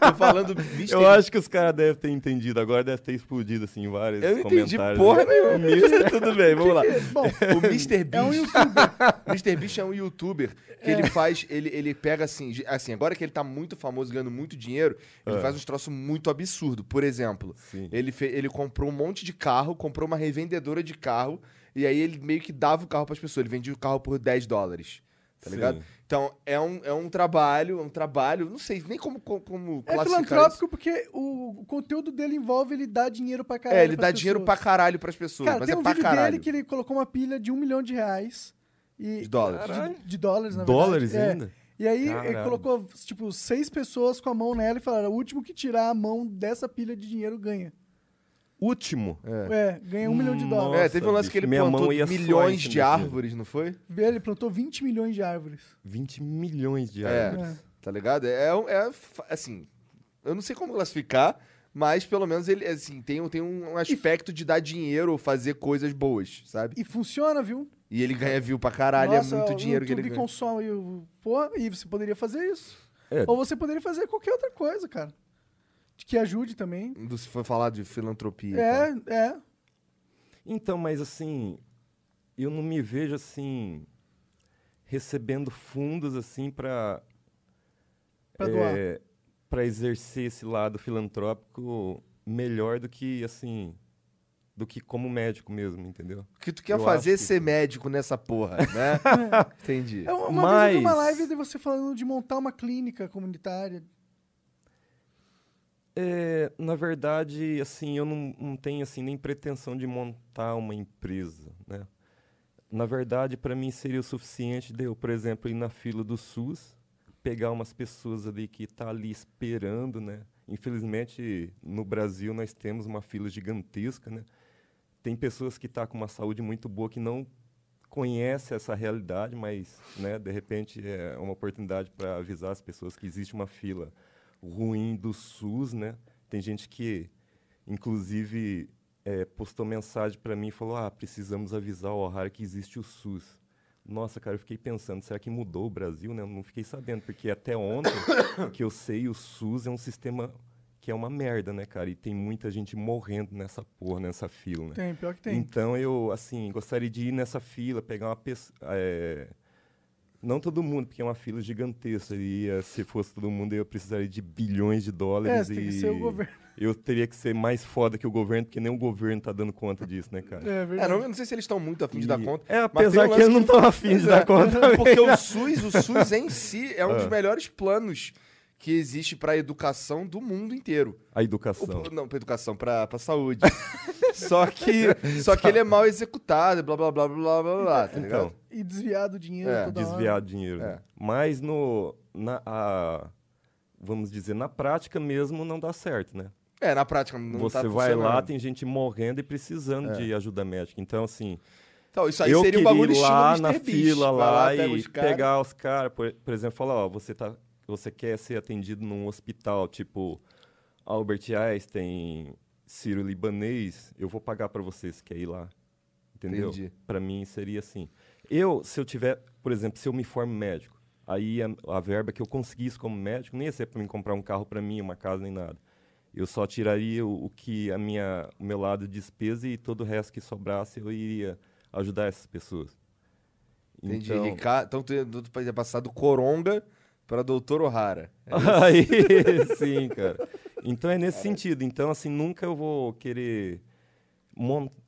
Tô falando Mr. Eu acho que os caras devem ter entendido, agora deve ter explodido assim vários Eu não entendi comentários. porra nenhuma. Tudo bem, vamos lá. Bom, O Mr. Beast. é um youtuber. Mr. Beast é um youtuber que ele faz. Ele, ele pega assim. Assim, agora que ele tá muito famoso, ganhando muito dinheiro, ele É. faz uns troços muito absurdos. Por exemplo, Sim. ele, fe- ele comprou um monte de carro, comprou uma revendedora de carro, e aí ele meio que dava o carro pras pessoas. Ele vendia o carro por 10 dólares. tá Sim. ligado? Então, é um, é um trabalho, é um trabalho, não sei nem como, como, como É classificar filantrópico porque o, o conteúdo dele envolve ele dar dinheiro pra isso. caralho. É, ele dá dinheiro pra pessoas. caralho pras pessoas, Cara, mas tem é um pra vídeo caralho. dele que ele colocou uma pilha de um milhão de reais. E, De dólares. De, de dólares, na Dólares verdade. É. ainda? E aí ele colocou, tipo, seis pessoas com a mão nela e falaram: o último que tirar a mão dessa pilha de dinheiro ganha. Último. É, ganha um milhão de dólares. É, teve um lance que ele minha plantou mão ia milhões de árvores, não foi? Ele plantou 20 milhões de árvores. 20 milhões de É. árvores. É. Tá ligado? É, um- é fa- assim, eu não sei como classificar, mas pelo menos ele, assim, tem, um- tem um aspecto de dar dinheiro ou fazer coisas boas, sabe? E funciona, viu? E ele ganha view pra caralho, Nossa, é muito o dinheiro que ele ganha. consome o... Pô, e você poderia fazer isso. É. Ou você poderia fazer qualquer outra coisa, cara. Que ajude também. Do- Se for falar de filantropia. e tal. É, é. Então, mas assim, eu não me vejo assim recebendo fundos assim para Pra doar. para exercer esse lado filantrópico melhor do que assim do que como médico mesmo, entendeu? O que tu quer Eu fazer é que- ser médico nessa porra, né? (laughs) Entendi. É, uma vez eu vi uma Mas- live de você falando de montar uma clínica comunitária. É, na verdade, assim, eu não, não tenho assim nem pretensão de montar uma empresa, né? Na verdade, para mim seria o suficiente de eu, por exemplo, ir na fila do SUS, pegar umas pessoas ali que tá ali esperando, né? Infelizmente, no Brasil nós temos uma fila gigantesca, né? Tem pessoas que tá com uma saúde muito boa que não conhece essa realidade, mas, né, de repente é uma oportunidade para avisar as pessoas que existe uma fila ruim do SUS, né? Tem gente que, inclusive, eh, postou mensagem para mim e falou: Ah, precisamos avisar o O'Hara que existe o SUS. Nossa, cara, eu fiquei pensando, será que mudou o Brasil, né? Eu não fiquei sabendo, porque até ontem, (coughs) que eu sei, o SUS é um sistema que é uma merda, né, cara? E tem muita gente morrendo nessa porra, nessa fila, né? Tem, pior que tem. Então eu, assim, gostaria de ir nessa fila, pegar uma pessoa. Não todo mundo, porque é uma fila gigantesca. E eh, se fosse todo mundo, eu precisaria de bilhões de É, dólares. tem e que ser o governo. Eu teria que ser mais foda que o governo, porque nem o governo tá dando conta disso, né, cara? É É, verdade. não, eu não sei se eles estão muito afim de dar conta. É, mas tem apesar que eles não estão afim de (laughs) dar conta. Porque o SUS, o SUS em si é um dos Ah. melhores planos que existe pra educação do mundo inteiro. A O- educação. não, pra educação, pra, pra saúde. (laughs) só, que, só que ele é mal executado, blá blá blá blá blá blá, tá ligado? Então, E desviar do dinheiro É, toda hora. desviar dinheiro. né? É. Mas no. Na, a- vamos dizer, na prática mesmo não dá certo, né? É, na prática não Você tá vai lá, tem gente morrendo e precisando É. de ajuda médica. Então, assim, Então, isso aí eu seria um bagulho ir lá na. Beast. fila lá, pega e os pegar os caras, por, por exemplo, falar, ó, você tá, você quer ser atendido num hospital tipo Albert Einstein, Ciro Libanês, eu vou pagar pra você se quer ir lá. Entendeu? Pra mim seria assim. Eu, se eu tiver, por exemplo, se eu me formo médico, aí a, a verba que eu conseguisse como médico não ia ser pra mim comprar um carro pra mim, uma casa nem nada. Eu só tiraria o, o que a minha, o meu lado de despesa e todo o resto que sobrasse eu iria ajudar essas pessoas. Entendi. Então, então tu ia passar do Coronga pra Doutor O'Hara. (laughs) Aí, sim, cara. Então é nesse sentido. Então, assim, nunca eu vou querer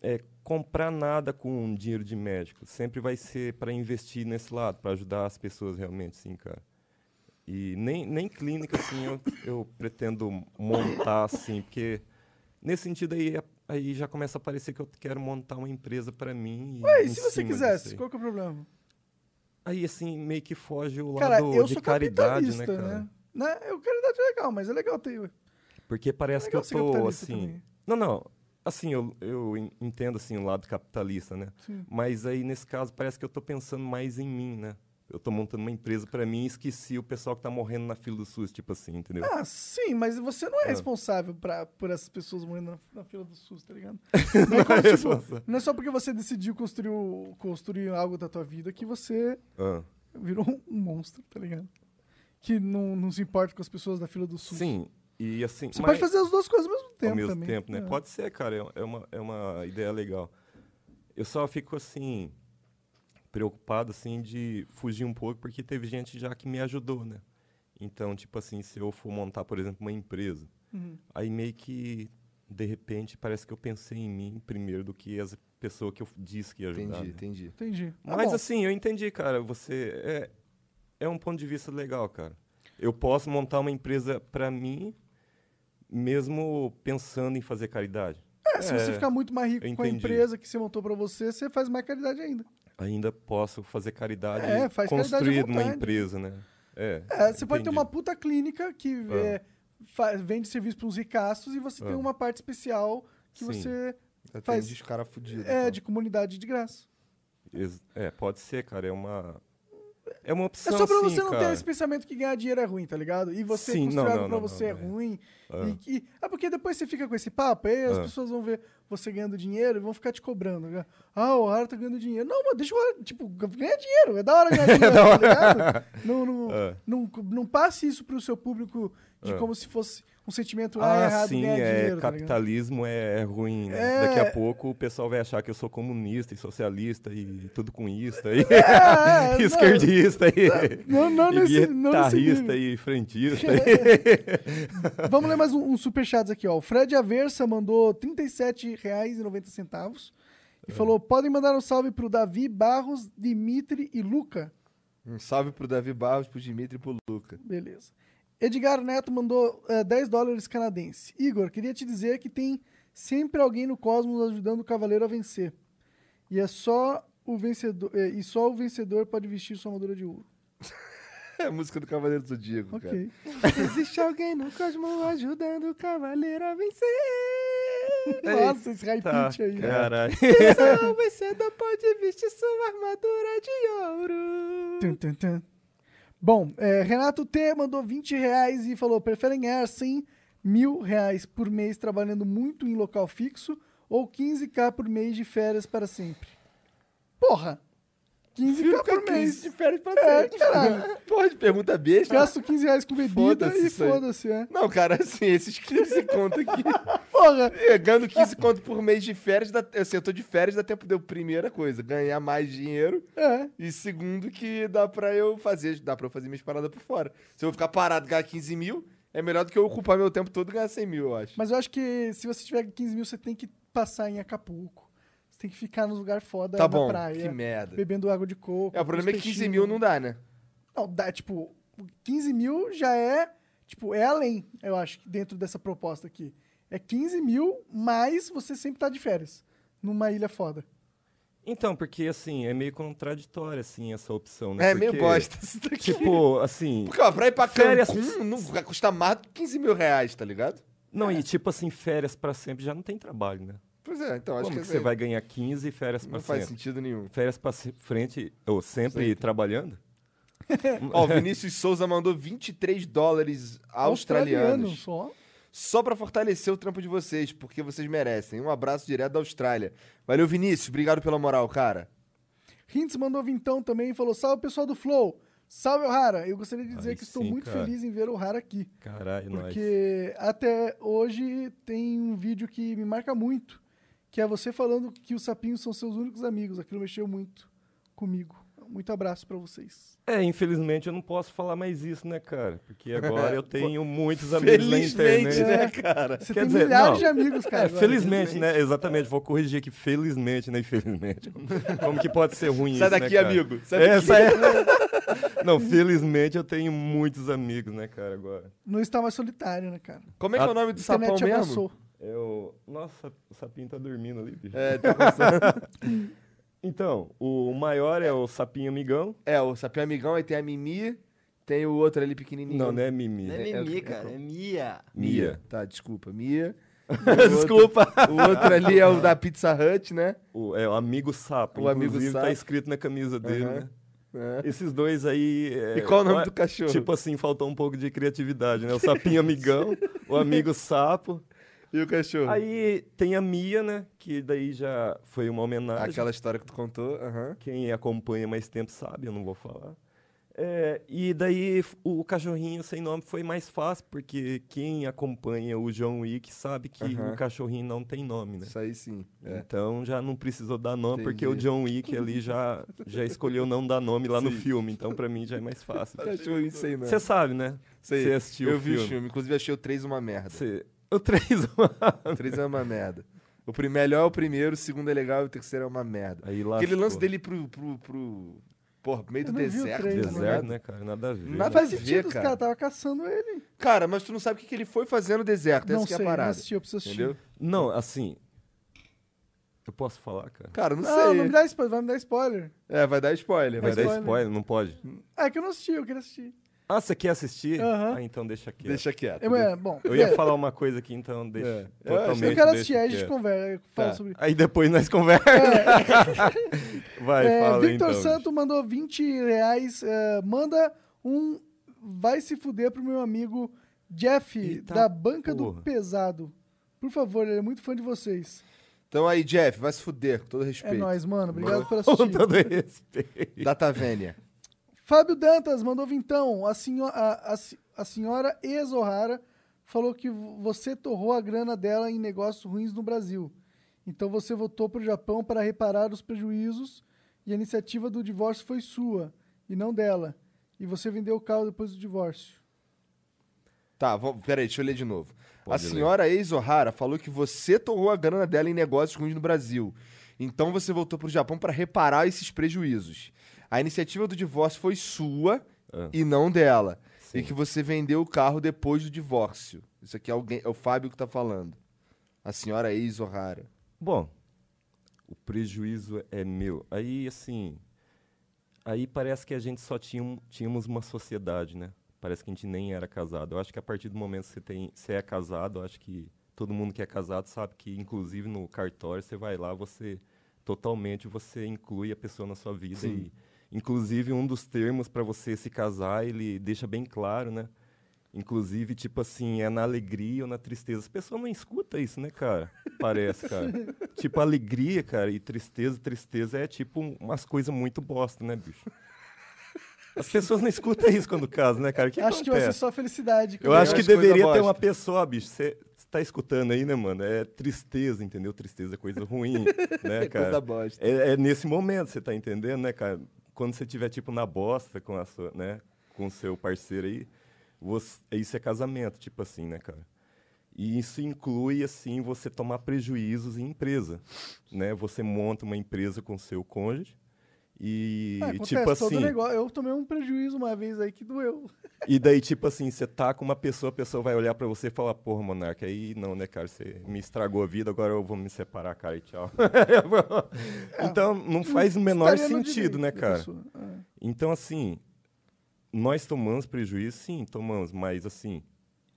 é, comprar nada com dinheiro de médico. Sempre vai ser para investir nesse lado, para ajudar as pessoas realmente, sim, cara. E nem, nem clínica, assim, eu, eu pretendo montar, assim, porque nesse sentido aí, aí já começa a parecer que eu quero montar uma empresa para mim. Ué, e se você quisesse, qual que é o problema? Aí, assim, meio que foge o lado Cara, eu de caridade, né, cara? né? né? Eu, caridade é legal, mas é legal ter... Porque parece É que eu tô assim. também. Não, não. Assim, eu, eu en- entendo assim o lado capitalista, né? Sim. Mas aí nesse caso parece que eu tô pensando mais em mim, né? Eu tô montando uma empresa pra mim e esqueci o pessoal que tá morrendo na fila do SUS, tipo assim, entendeu? Ah, sim, mas você não é Ah. responsável pra, por essas pessoas morrendo na, na fila do SUS, tá ligado? (laughs) Não é, como, tipo, responsável. não é só porque você decidiu construir, o- construir algo da tua vida que você Ah. virou um, monstro, tá ligado? Que não, não se importa com as pessoas da fila do SUS. Sim. E assim, Você pode fazer as duas coisas ao mesmo tempo ao mesmo também. tempo, né? É. Pode ser, cara. É, é uma, é uma ideia legal. Eu só fico assim preocupado assim de fugir um pouco porque teve gente já que me ajudou, né? Então, tipo assim, se eu for montar, por exemplo, uma empresa, Uhum. Aí meio que, de repente, parece que eu pensei em mim primeiro do que as pessoas que eu disse que ia ajudar. Entendi, né? entendi. Entendi. Tá Mas assim, eu entendi, cara. Você. É, é um ponto de vista legal, cara. Eu posso montar uma empresa para mim, mesmo pensando em fazer caridade. É, se você ficar muito mais rico com a empresa que você montou pra você, você faz mais caridade ainda. Ainda posso fazer caridade É, e faz vontade. empresa, né? É, É, você pode ter entendi. uma puta clínica que Ah. é, vende serviço para uns ricaços e você tem Ah. uma parte especial que Sim. você Atende faz- os caras fudidos. é então. de comunidade de graça. É, pode ser, cara. É uma. É uma opção. é só pra sim, você não ter cara. esse pensamento que ganhar dinheiro é ruim, tá ligado? E você Sim, não, não, pra não, você é é. ruim. Ah. E, que- é porque depois você fica com esse papo, aí as Ah. pessoas vão ver você ganhando dinheiro e vão ficar te cobrando. né? Ah, o Rara tá ganhando dinheiro. Não, mas deixa o Rara, tipo, ganha dinheiro. É da hora ganhar (laughs) dinheiro, tá ligado? Não, não, (laughs) não, não passe isso pro seu público de Ah. como se fosse um sentimento ah, é Ah, errado sim, ganhar é, dinheiro. tá capitalismo é, é ruim. né? É. Daqui a pouco o pessoal vai achar que eu sou comunista e socialista e tudo com isso aí. (laughs) É, (laughs) não. esquerdista e, Não, não e nesse, não nesse guitarrista e frentista. (laughs) Vamos ler mais um, um superchats aqui, ó. O Fred Aversa mandou R$ 37,90 e É. falou: podem mandar um salve pro Davi, Barros, Dimitri e Luca. Um salve pro Davi Barros, pro Dimitri e pro Luca. Beleza. Edgar Neto mandou eh, 10 dólares canadense. Igor, queria te dizer que tem sempre alguém no cosmos ajudando o cavaleiro a vencer. E é só o vencedor, eh, e só o vencedor pode vestir sua armadura de ouro. (laughs) É a música do Cavaleiro do Zodíaco, cara. Ok. Existe alguém no cosmos ajudando o cavaleiro a vencer. Nossa, esse high Tá, pitch aí. né? caralho. Só o (laughs) vencedor pode vestir sua armadura de ouro. Tum, tum, tum. Bom, é, Renato T mandou 20 reais e falou: preferem ganhar 100 mil reais por mês trabalhando muito em local fixo ou 15k por mês de férias para sempre? Porra! 15k Fica por 15 mês. de férias pra É, sempre. caralho. Porra de pergunta besta. Gasto 15 reais com bebida Foda-se e isso aí. foda-se, é. Não, cara, assim, esses 15 conto aqui. (laughs) Porra! Pegando 15 conto por mês de férias, dá, assim, eu tô de férias, dá tempo de eu, primeira coisa, ganhar mais dinheiro. É. E segundo, que dá pra eu fazer, dá pra eu fazer minhas paradas por fora. Se eu ficar parado e ganhar 15 mil, é melhor do que eu ocupar meu tempo todo e ganhar 100 mil, eu acho. Mas eu acho que se você tiver 15 mil, você tem que passar em Acapulco. Tem que ficar nos lugar foda tá na bom, praia. que merda. Bebendo água de coco. É, o problema é que os 15 mil não dá, né? Não, dá, tipo, 15 mil já é, tipo, é além, eu acho, dentro dessa proposta aqui. É 15 mil, mas você sempre tá de férias, numa ilha foda. Então, porque assim, é meio contraditório assim essa opção, né? É meio Porque, bosta isso daqui. Tipo, assim, Porque, ó, pra ir pra Férias- Cancún não vai custar mais do que 15 mil reais, tá ligado? não, e tipo assim, férias pra sempre já não tem trabalho, né? Pois é, então acho Como que, que você assim, vai ganhar 15 e férias pra não faz sempre? sentido nenhum. Férias pra se- frente, ou sempre, Sempre. trabalhando? (laughs) Ó, o Vinícius Souza mandou 23 dólares australianos. só. Só pra fortalecer o trampo de vocês, porque vocês merecem. Um abraço direto da Austrália. Valeu, Vinícius. Obrigado pela moral, cara. Hintz mandou vintão também e falou: Salve pessoal do Flow! Salve, Ohara! Eu gostaria de dizer Aí que estou sim, muito cara. feliz em ver o Ohara aqui. Caralho, nós. Porque até hoje tem um vídeo que me marca muito, que é você falando que os sapinhos são seus únicos amigos. Aquilo mexeu muito comigo. Muito abraço pra vocês. É, infelizmente eu não posso falar mais isso, né, cara? Porque (laughs) agora eu tenho muitos amigos na Felizmente, internet. né, cara? Você Quer tem dizer, milhares não. de amigos, cara. É, agora. felizmente, né? Exatamente, vou corrigir aqui, felizmente, né? Infelizmente. Como que pode ser ruim Sai isso, daqui, né, cara? amigo. Sai É, daqui. sai... (laughs) Não, felizmente eu tenho muitos amigos, né, cara, agora. Não está mais solitário, né, cara? Como é que é o nome do A sapão internet mesmo? abraçou. Eu... Nossa, o sapinho tá dormindo ali, bicho. É, tá. (laughs) Então, o maior é o sapinho amigão. é, o sapinho amigão, aí tem a Mimi, tem o outro ali pequenininho. Não, não é Mimi. Não É- é é- Mimi, é- cara, é Mia. Mia. Tá, desculpa. Mia. (laughs) Desculpa. O outro ali é o da Pizza Hut, né? O, é o amigo sapo. O amigo Inclusive, sapo. tá escrito na camisa dele, né? É. Esses dois aí. é, E qual o nome do cachorro? Tipo assim, faltou um pouco de criatividade, né? O sapinho amigão, o amigo (laughs) sapo. E o cachorro? Aí tem a Mia, né? Que daí já foi uma homenagem. Aquela história que tu contou. Quem acompanha mais tempo sabe, eu não vou falar. É, e daí o cachorrinho sem nome foi mais fácil, porque quem acompanha o John Wick sabe que o cachorrinho não tem nome, né? Isso aí sim. É. Então já não precisou dar nome, porque o Entendi. John Wick ali já, já escolheu não dar nome lá no Sim. filme. Então pra mim já é mais fácil. Cachorro, isso aí, né? Você sabe, né? Você assistiu Eu o vi filme. o filme. Inclusive, achei o 3 uma merda. Você... O 3, uma... O 3 é uma merda. O primeiro é o primeiro, o segundo é legal e o terceiro é uma merda. Aí lá Aquele lance dele pro, pro, pro, porra, meio do não deserto. trailer, tá Deserto, ligado? né, cara? Nada a ver. Nada Faz ver, sentido, os cara. caras estavam caçando ele. Cara, mas tu não sabe o que, que ele foi fazer no deserto. não Essa que sei, é a não parada. assisti, eu preciso assistir. Entendeu? Não, assim. Eu posso falar, cara? Cara, não Não, sei. não me dá spoiler, vai me dar spoiler. É, vai dar spoiler. Vai Vai dar spoiler. spoiler? Não pode? É que eu não assisti, eu queria assistir. Ah, você quer assistir? Aham. Ah, então deixa aqui. Deixa quieto. Eu, é, bom, Eu ia é, falar uma coisa aqui, então deixa. É. Totalmente eu quero assistir, aí a gente quieto. conversa, eu falo Tá. sobre Aí depois nós conversamos. (laughs) Vai, É, fala Victor então. Santo mandou 20 reais. é, manda um vai se fuder pro meu amigo Jeff, Eita da banca do porra. pesado. Por favor, ele é muito fã de vocês. Então aí, Jeff, vai se fuder, com todo É respeito. nóis, mano. Obrigado por (laughs) Com assistir. todo respeito. Data Vênia. Fábio Dantas mandou vintão. A, senho- a- a a senhora ex-Ohara falou que vo- você torrou a grana dela em negócios ruins no Brasil. Então você voltou pro Japão para reparar os prejuízos e a iniciativa do divórcio foi sua e não dela. E você vendeu o carro depois do divórcio. Tá, vamos, peraí, deixa eu ler de novo. Pode a ler. senhora ex-Ohara falou que você torrou a grana dela em negócios ruins no Brasil. Então você voltou pro Japão para reparar esses prejuízos. A iniciativa do divórcio foi sua Ah. e não dela. Sim. E que você vendeu o carro depois do divórcio. Isso aqui é, alguém, é o Fábio que tá falando. A senhora ex-Ohara. Bom, o prejuízo é meu. Aí, assim, aí parece que a gente só tinha, tínhamos uma sociedade, né? Parece que a gente nem era casado. Eu acho que a partir do momento que você, tem, você é casado, eu acho que todo mundo que é casado sabe que, inclusive no cartório, você vai lá, você totalmente você inclui a pessoa na sua vida e inclusive um dos termos para você se casar ele deixa bem claro né inclusive tipo assim é na alegria ou na tristeza as pessoas não escutam isso né cara parece (laughs) cara tipo alegria cara e tristeza tristeza é tipo um- umas coisas muito bosta né bicho as pessoas não escutam isso quando casam né cara que Acho que vai ser acontece? só felicidade. Eu acho que acho coisa deveria ter uma pessoa, bicho. Você tá escutando aí, né, mano? É tristeza, entendeu? Tristeza é coisa ruim, (laughs) né, cara? Coisa bosta. É, é nesse momento, você tá entendendo, né, cara? Quando você tiver, tipo, na bosta com a sua, né? Com seu parceiro aí, você, isso é casamento, tipo assim, né, cara? E isso inclui, assim, você tomar prejuízos em empresa, né? Você monta uma empresa com seu cônjuge e, Ah, acontece, tipo assim... negócio. Eu tomei um prejuízo uma vez aí que doeu. (laughs) E daí, tipo assim, você tá com uma pessoa, a pessoa vai olhar pra você e falar, porra, Monarca, aí não, né, cara, você me estragou a vida, agora eu vou me separar, cara, e tchau. (laughs) então, não faz o menor sentido, direito né, cara? pessoa. É. Então, assim, nós tomamos prejuízo, sim, tomamos, mas assim,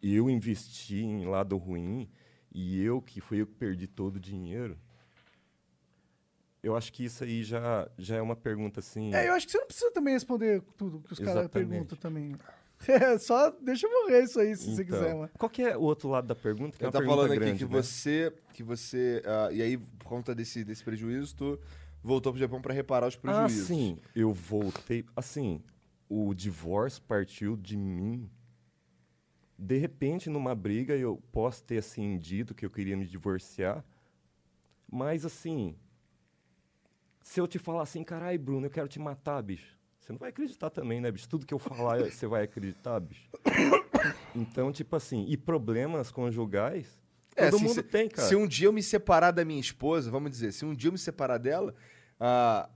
eu investi em lado ruim e eu, que fui eu que perdi todo o dinheiro, eu acho que isso aí já, já é uma pergunta, assim... É, eu acho que você não precisa também responder tudo que os caras perguntam também. (laughs) É, só deixa eu morrer isso aí, se você Então, quiser, mano. Qual que é o outro lado da pergunta? Que é Ele uma tá pergunta falando aqui grande, que né? você. Que você ah, e aí, por conta desse, desse prejuízo, tu voltou pro Japão para reparar os Ah, prejuízos. sim. Eu voltei. Assim, o divórcio partiu de mim. De repente, numa briga, eu posso ter assim dito que eu queria me divorciar. Mas assim. Se eu te falar assim, carai, Bruno, eu quero te matar, bicho. Você não vai acreditar também, né, bicho? Tudo que eu falar, (laughs) você vai acreditar, bicho. Então, tipo assim, e problemas conjugais, É, todo assim, mundo se, tem, cara. Se um dia eu me separar da minha esposa, vamos dizer, se um dia eu me separar dela, ah,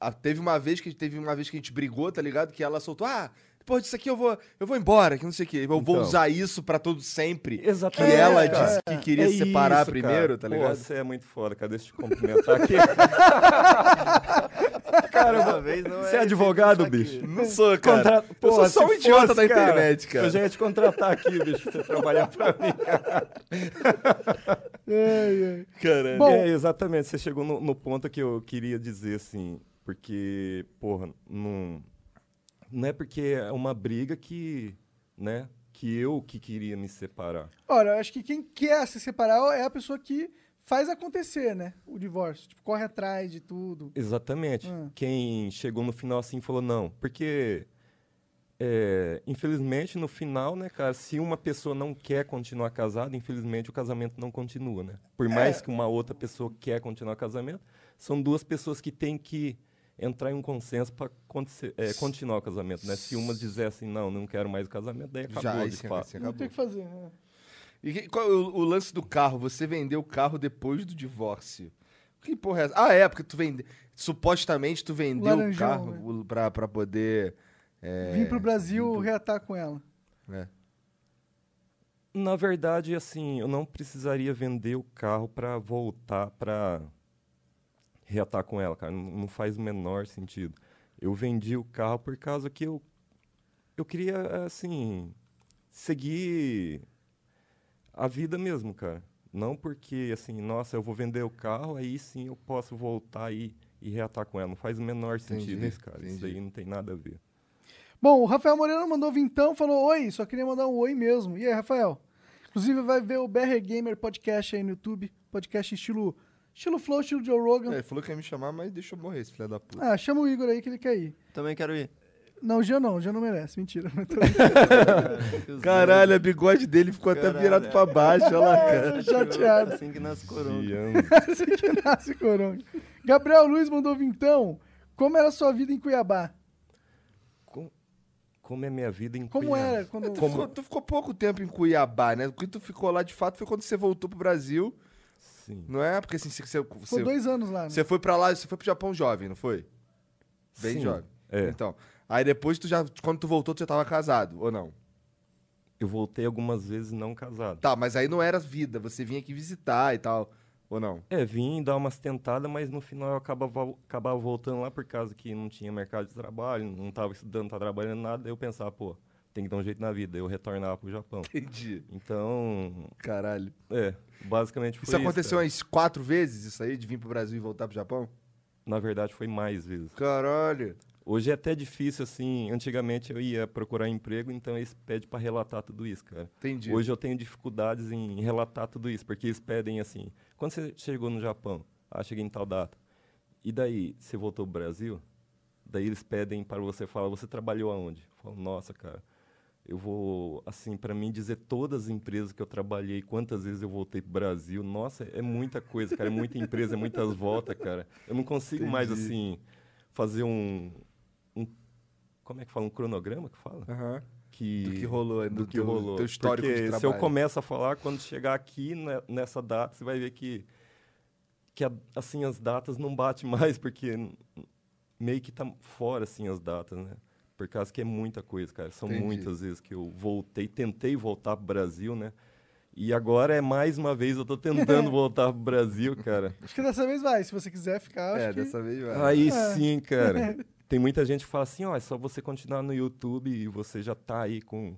ah, teve uma vez que teve uma vez que a gente brigou, tá ligado? Que ela soltou, ah, depois disso aqui eu vou, eu vou embora, que não sei o quê. Eu vou Então. usar isso pra todo sempre. Que Exatamente. ela cara. disse que queria É se separar isso, primeiro, cara. tá Pô, ligado? você é muito foda, cara. Deixa eu te cumprimentar aqui. (laughs) Cara, vez não Você é advogado, bicho? Não sou, cara. Contra- eu Pô, sou só um idiota fosse, da cara, internet, cara. Eu já ia te contratar aqui, bicho, pra você trabalhar pra mim. (laughs) Ai. Caralho. Bom- É, exatamente. Você chegou no, no ponto que eu queria dizer, assim, porque, porra, não, não é porque é uma briga que, né, que eu que queria me separar. Olha, eu acho que quem quer se separar é a pessoa que faz acontecer, né? O divórcio. Tipo, corre atrás de tudo. Exatamente. Hum. Quem chegou no final assim falou não, porque é, infelizmente no final, né, cara, se uma pessoa não quer continuar casada, infelizmente o casamento não continua, né? Por mais que uma outra pessoa quer continuar o casamento, são duas pessoas que têm que entrar em um consenso para continuar o casamento, né? Se uma dizer assim, não, não quero mais o casamento, daí acabou Já, de sim, fato. assim, Não acabou. tem o que fazer. né? E que- qual é o, o lance do carro? Você vendeu o carro depois do divórcio. Que porra é essa? Ah, é, porque tu vende. Supostamente tu vendeu o Laranjão, carro né? o- pra, pra poder. É, Vim pro Brasil pro- reatar com ela. é. Na verdade, assim, eu não precisaria vender o carro para voltar para reatar com ela, cara. Não, não faz o menor sentido. Eu vendi o carro por causa que eu eu queria assim seguir a vida mesmo, cara. Não porque assim, nossa, eu vou vender o carro, aí sim eu posso voltar e, e reatar com ela. Não faz o menor sentido Entendi, isso, cara. Isso entendi. aí não tem nada a ver. Bom, o Rafael Moreira mandou vintão, falou oi, só queria mandar um oi mesmo. E aí, Rafael? Inclusive vai ver o BR Gamer Podcast aí no YouTube, podcast estilo, estilo Flow, estilo Joe Rogan. É, ele falou que ia me chamar, mas deixa eu morrer, esse filho da puta. Ah, chama o Igor aí que ele quer ir. Também quero ir. Não, o Jean não, o Jean não merece, mentira. (laughs) Caralho, a bigode dele ficou até Caralho, virado é. pra baixo, olha lá, cara. Chateado. Assim que nasce coronga. (laughs) Assim que nasce coronga. Gabriel Luiz mandou vintão. Como era a sua vida em Cuiabá? Com- Como é minha vida em Como Cuiabá? era quando... Tu ficou, tu ficou pouco tempo em Cuiabá, né? O que tu ficou lá de fato foi quando você voltou pro Brasil, Sim. não é? Porque assim, você, você, Ficou dois anos lá, né? você foi pra lá, você foi pro Japão jovem, não foi? Bem Sim, jovem. É. Então, aí depois tu já, quando tu voltou, tu já tava casado, ou não? Eu voltei algumas vezes não casado. Tá, mas aí não era vida, você vinha aqui visitar e tal, ou não? É, vim dar umas tentadas, mas no final eu acabava, acabava voltando lá por causa que não tinha mercado de trabalho, não estava estudando, não tava trabalhando nada. Eu pensava, pô, tem que dar um jeito na vida. Eu retornava pro Japão. (laughs) Entendi. Então, Caralho. é, basicamente foi Isso isso. aconteceu cara. umas quatro vezes, isso aí, de vir pro Brasil e voltar pro Japão? Na verdade, foi mais vezes. Caralho. Hoje é até difícil, assim. Antigamente eu ia procurar emprego, então eles pedem para relatar tudo isso, cara. Entendi. Hoje eu tenho dificuldades em relatar tudo isso, porque eles pedem assim: quando você chegou no Japão? Ah, cheguei em tal data. E daí, você voltou pro Brasil? Daí eles pedem para você falar: você trabalhou aonde? Eu falo: nossa, cara, eu vou, assim, para mim dizer todas as empresas que eu trabalhei, quantas vezes eu voltei pro Brasil, nossa, é muita coisa, cara, é muita empresa, é muitas voltas, cara. Eu não consigo mais, Entendi. assim, fazer um, um. Como é que fala? Um cronograma que fala? Aham. que, Do que rolou, do do que rolou. teu histórico de Porque se eu trabalho. começo a falar, quando chegar aqui né, nessa data, você vai ver que, que a- assim as datas não batem (laughs) mais, porque meio que tá fora assim as datas, né? Por causa que é muita coisa, cara. São Entendi. muitas vezes que eu voltei, tentei voltar pro Brasil, né? E agora é mais uma vez eu tô tentando (laughs) voltar pro Brasil, cara. Acho que dessa vez vai, se você quiser ficar, acho É, que... dessa vez vai. Aí É. sim, cara. (laughs) Tem muita gente que fala assim, ó, é só você continuar no YouTube e você já tá aí com,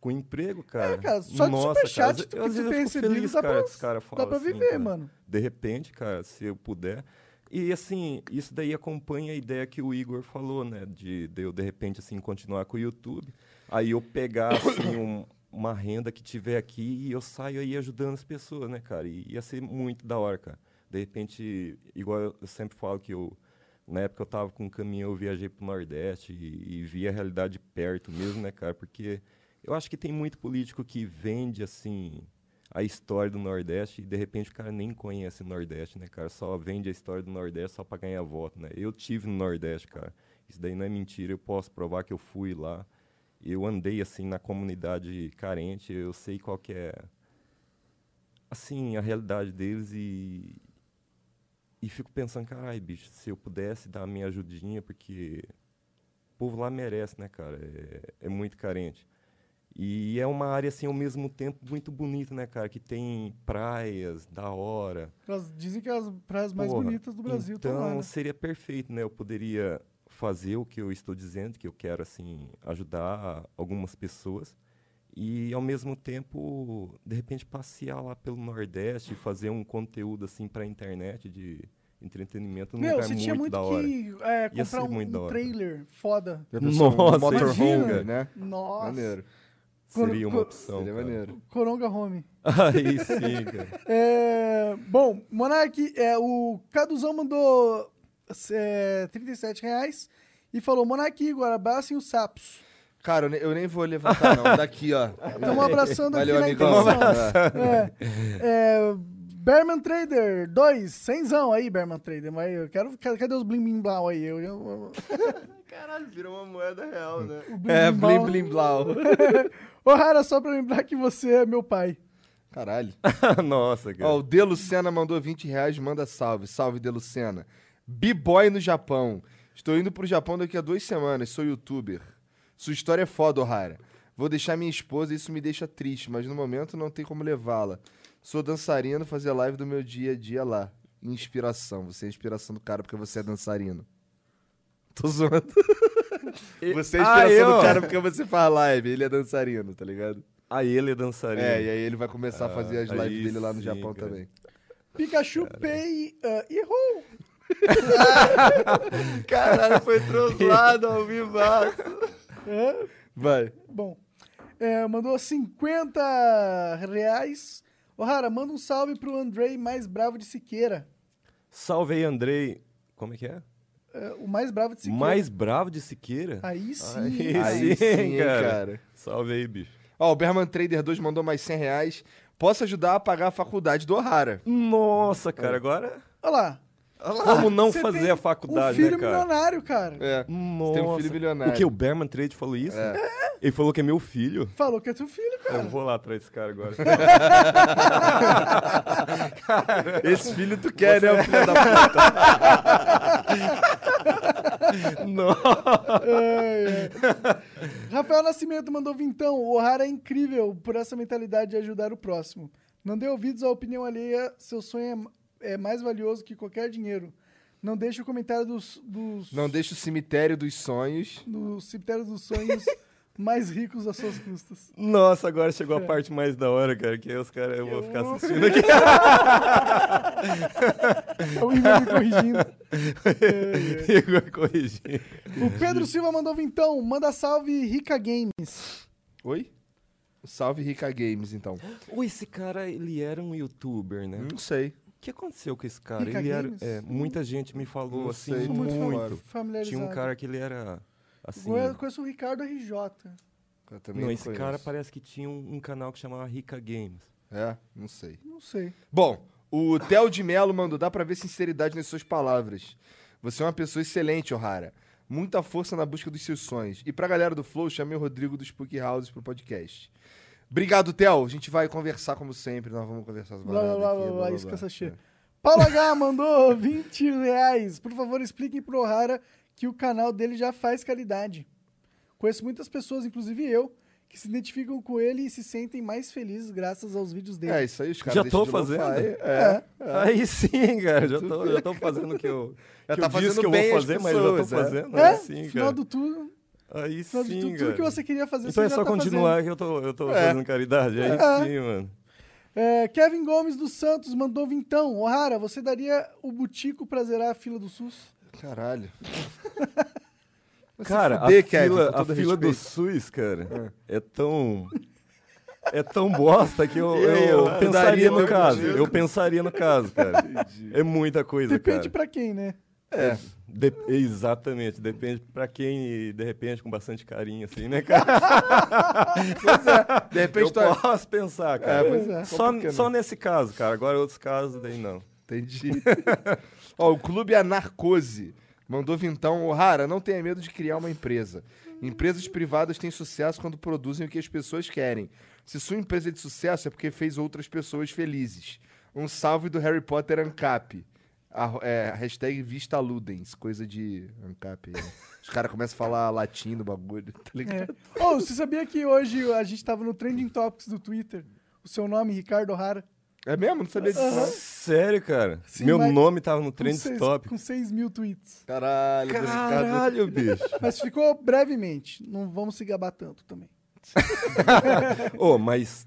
com emprego, cara. É, cara, só de Nossa, superchat cara, que às tu vezes eu tem recebido, feliz, dá cara, pra- que caras Dá pra assim, viver, cara. mano. De repente, cara, se eu puder. E assim, isso daí acompanha a ideia que o Igor falou, né? De, de eu, de repente, assim, continuar com o YouTube. Aí eu pegar, assim, (coughs) um- uma renda que tiver aqui e eu saio aí ajudando as pessoas, né, cara? E ia ser muito da hora, cara. De repente, igual eu sempre falo que eu. Na época eu tava com um caminhão, eu viajei pro Nordeste e, e vi a realidade de perto mesmo, né, cara? Porque eu acho que tem muito político que vende, assim, a história do Nordeste e de repente o cara nem conhece o Nordeste, né, cara? Só vende a história do Nordeste só pra ganhar voto, né? Eu tive no Nordeste, cara. Isso daí não é mentira, eu posso provar que eu fui lá. Eu andei assim na comunidade carente, eu sei qual que é assim a realidade deles e e fico pensando, caralho, bicho, se eu pudesse dar a minha ajudinha, porque o povo lá merece, né, cara? É, é muito carente. E é uma área, assim, ao mesmo tempo, muito bonita, né, cara? Que tem praias da hora. Elas dizem que é as praias mais Porra, bonitas do Brasil estão Então, lá, né? seria perfeito, né? Eu poderia fazer o que eu estou dizendo, que eu quero, assim, ajudar algumas pessoas. E, ao mesmo tempo, de repente, passear lá pelo Nordeste, fazer um conteúdo, assim, pra internet de entretenimento num Meu, lugar você tinha muito da hora. que é, comprar um, muito um trailer foda. Pensou um Nossa, motorhome, né? Nossa. Maneiro. Seria uma opção, Seria cara. maneiro. Coronga Home. Aí sim, cara. É, bom, Monark, é, o Caduzão mandou é, 37 reais e falou: Monark Igor, abracem os sapos. Cara, eu ne- eu nem vou levantar, não. Daqui, ó. Estamos abraçando Valeu, aqui amigão. na intenção. É, é, Berman Trader 2, cenzão aí, Berman Trader. Mas eu quero. Cadê os blim blim blau aí? Eu, eu, Caralho, virou uma moeda real, né? blim, É, blau. blim blim blau. (laughs) Ô, Rara, só pra lembrar que você é meu pai. Caralho. (laughs) Nossa, cara. Ó, o De Lucena mandou 20 reais, manda salve. Salve, De Lucena. B-Boy no Japão. Estou indo pro Japão daqui a duas semanas, sou youtuber. Sua história é foda, O'Hara. Vou deixar minha esposa e isso me deixa triste, mas no momento não tem como levá-la. Sou dançarino, fazer live do meu dia a dia lá. Inspiração. Você é a inspiração do cara porque você é dançarino. Tô zoando. (laughs) Você é a Ah, inspiração eu? do cara porque você faz live. Ele é dançarino, tá ligado? Aí ele é dançarino. É, e aí ele vai começar a fazer as aí lives dele lá no Japão cara. também. Pikachu Pay. Uh, errou! Caralho, foi troslado ao vivo. É, Vai. bom. É, mandou 50 reais. Ohara, manda um salve pro Andrei mais bravo de Siqueira. Salve aí, Andrei. Como é que é? É, o mais bravo de Siqueira. Mais bravo de Siqueira? Aí sim. Aí Aí sim, cara. cara. Salve aí, bicho. Ó, o Berman Trader 2 mandou mais 100 reais. Posso ajudar a pagar a faculdade do O'Hara. Nossa, cara, agora... Olha lá. Como não Você fazer tem a faculdade, um filho né, cara? milionário, cara. É. Nossa. tem um filho milionário. O que? O Berman Trade falou isso? Ele falou que é meu filho? Falou que é teu filho, cara. Eu vou lá atrás desse cara agora. (laughs) Esse filho tu quer, né, o filho da puta? (laughs) Ai, ai. Rafael Nascimento mandou vintão. O Ohara é incrível por essa mentalidade de ajudar o próximo. Não dê ouvidos à opinião alheia. Seu sonho é, é mais valioso que qualquer dinheiro. Não deixe o comentário dos, dos Não deixa o cemitério dos sonhos. no cemitério dos sonhos (laughs) mais ricos às suas custas. Nossa, agora chegou a parte mais da hora, cara, que aí os caras, eu vou ficar assistindo aqui. É (laughs) o Igor me corrigindo. (laughs) Igor corrigindo. O Pedro Silva mandou vintão. Manda salve Rica Games. Oi? Salve Rica Games, então. Ô, esse cara, ele era um youtuber, né? Não sei. O que aconteceu com esse cara? Rica ele era, é, muita gente me falou Não assim, sei, muito muito. Tinha um cara que ele era assim. Eu conheço o Ricardo RJ. Eu também Não, não esse conheço. cara parece que tinha um, um canal que chamava Rica Games. É, não sei. Não sei. Bom, o Theo de Mello mandou, dá pra ver sinceridade nas suas palavras. Você é uma pessoa excelente, O'Hara. Muita força na busca dos seus sonhos. E pra galera do Flow, chamei o Rodrigo do Spook Houses pro podcast. Obrigado, Theo. A gente vai conversar como sempre. Nós vamos conversar as Blá, blá, blá, blá, blá, isso blá. que essa cheia. É. Paulo H mandou (laughs) 20 reais. Por favor, expliquem pro Ohara que o canal dele já faz caridade. Conheço muitas pessoas, inclusive eu, que se identificam com ele e se sentem mais felizes graças aos vídeos dele. É, isso aí, os caras Já tô fazendo? lo-fi. É. Aí sim, cara, já tô, já tô (laughs) fazendo o que eu, Já que tá eu fazendo disse que eu vou fazer, mas eu já tô pessoas, é. fazendo. É, Aí sim, final cara. do tudo, Aí final de sim, tudo, que você queria fazer, Então você é já só tá continuar que eu tô, eu tô É. fazendo caridade. Aí É. sim, mano. É, Kevin Gomes dos Santos mandou vintão. Ohara, você daria o butico pra zerar a fila do SUS? Caralho. (laughs) Cara, fuder, a Kevin, fila, a fila do. SUS, cara, é tão... É tão bosta que eu, eu eu pensaria no caso. Eu pensaria no caso, cara. É muita coisa, Depende cara. pra quem, né? É. De- exatamente, depende pra quem, de repente, com bastante carinho, assim, né, cara? (laughs) De repente, Eu é- posso pensar, É, cara. pois é. Só, só nesse caso, cara. Agora, outros casos, daí não. Entendi. (laughs) Ó, o Clube Anarcose mandou vintão. O'Hara, não tenha medo de criar uma empresa. Empresas privadas têm sucesso quando produzem o que as pessoas querem. Se sua empresa é de sucesso, é porque fez outras pessoas felizes. Um salve do Harry Potter Ancap. A, é, hashtag Vista Ludens, coisa de Ancap. né? Os caras começam a falar latim no bagulho, tá ligado? É. Ô, você sabia que hoje a gente tava no Trending Topics do Twitter? O seu nome, Ricardo Ohara? É, mesmo? Não sabia disso, não. Sério, cara? Sim, Meu nome tava no Com Trend seis- Top. Com 6 mil tweets. Caralho. Caralho, bicho. (laughs) Mas ficou brevemente. Não vamos se gabar tanto também. (laughs) Ô, mas...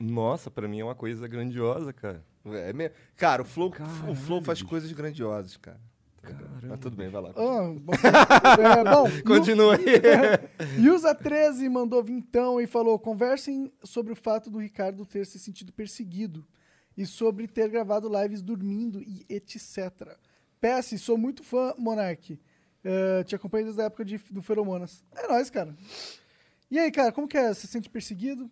Nossa, pra mim é uma coisa grandiosa, cara. É mesmo. Cara, o Flow, o Flow faz coisas grandiosas, cara. Tá? Caramba. Mas tudo bem, vai lá. Ah, bom, é, bom (laughs) Continua aí. (laughs) Yusa13 mandou vintão e falou: conversem sobre o fato do Ricardo ter se sentido perseguido e sobre ter gravado lives dormindo e etc. PS, sou muito fã, Monark. Eh, te acompanho desde a época de, do Feromonas. É nóis, cara. E aí, cara, como que é? Você se sente perseguido?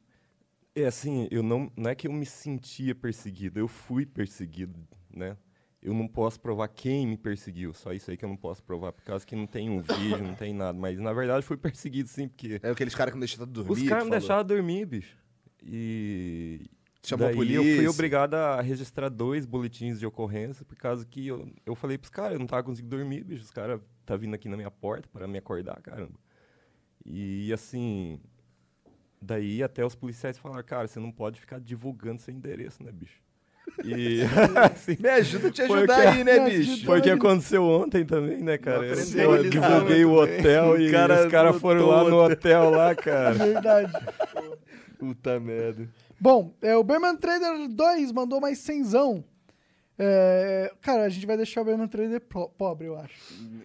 É assim, eu não, não é que eu me sentia perseguido, eu fui perseguido, né? Eu não posso provar quem me perseguiu, só isso aí que eu não posso provar, por causa que não tem um vídeo, não tem nada. Mas na verdade fui perseguido sim, porque É aqueles caras que não deixam tu dormir. os caras me falou. deixavam dormir, bicho. E Chamou Daí a polícia. eu fui obrigado a registrar dois boletins de ocorrência, por causa que eu, eu falei pros caras, eu não tava conseguindo dormir, bicho, os caras tá vindo aqui na minha porta para me acordar, caramba. E assim, daí até os policiais falaram, cara, você não pode ficar divulgando seu endereço, né, bicho? E (laughs) (laughs) assim, Me ajuda a te ajudar aí, né, (laughs) Me bicho? foi o que aconteceu ontem também, né, cara? Eu, eu a divulguei o muito bem. hotel e O cara os caras foram lá no hotel. hotel lá, cara. Verdade. Puta merda. Bom, é, o Berman Trader 2 mandou mais cenzão. É, cara, a gente vai deixar o Berman Trader po- pobre, eu acho.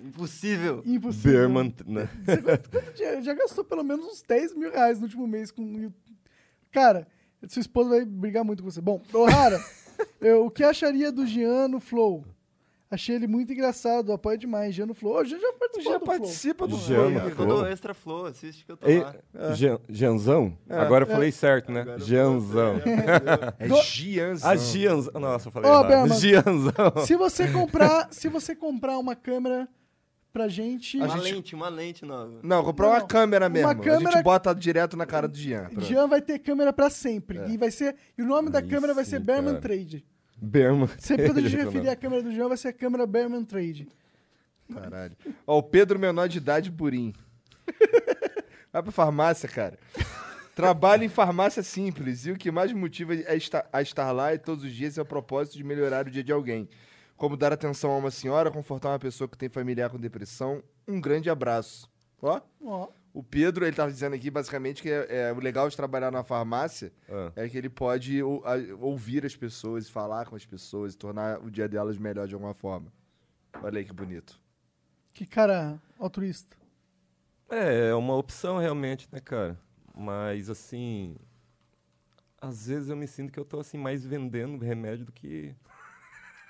Impossível. Impossível. Berman, né? Você quanto- quanto (laughs) dinheiro? já gastou pelo menos uns 10 mil reais no último mês com. Cara, sua esposa vai brigar muito com você. Bom, O'Hara, (laughs) eu- o que acharia do Jean no Flow? Achei ele muito engraçado, apoio demais. Jean no Flow. Ô, O Jean já participou Já do Flow. participa do Já, Flow, do Extra Flow, assiste que eu tô Ei, lá. Jean- Jeanzão? Agora eu falei certo, né? Jeanzão. É (laughs) Gianzão. A Gianzão. Nossa, eu falei errado. Berman. Gianzão. Se você comprar, se você comprar uma câmera pra gente, Uma lente, uma lente nova. Não, comprar uma câmera mesmo. uma A câmera- gente bota direto na cara do Jean. Jean vai ter câmera pra sempre. E vai ser, e o nome da Aí câmera vai ser sim, Berman cara. Trade. Berman. Sempre gente (laughs) Ele referir a câmera do Jean vai ser a câmera Berman Trade. Caralho. Ó, o Pedro menor de idade Burim. (laughs) Vai pra farmácia, cara. Trabalho em farmácia simples e o que mais me motiva a estar, a estar lá e todos os dias é o propósito de melhorar o dia de alguém. Como dar atenção a uma senhora, confortar uma pessoa que tem familiar com depressão. Um grande abraço. Ó, Ó, o Pedro, ele tava dizendo aqui basicamente que é, é o legal de trabalhar na farmácia Ah. é que ele pode ou- a- ouvir as pessoas, falar com as pessoas, tornar o dia delas melhor de alguma forma. Olha aí que bonito. que cara altruísta. É, é uma opção realmente, né, cara? Mas assim, às vezes eu me sinto que eu tô assim mais vendendo remédio do que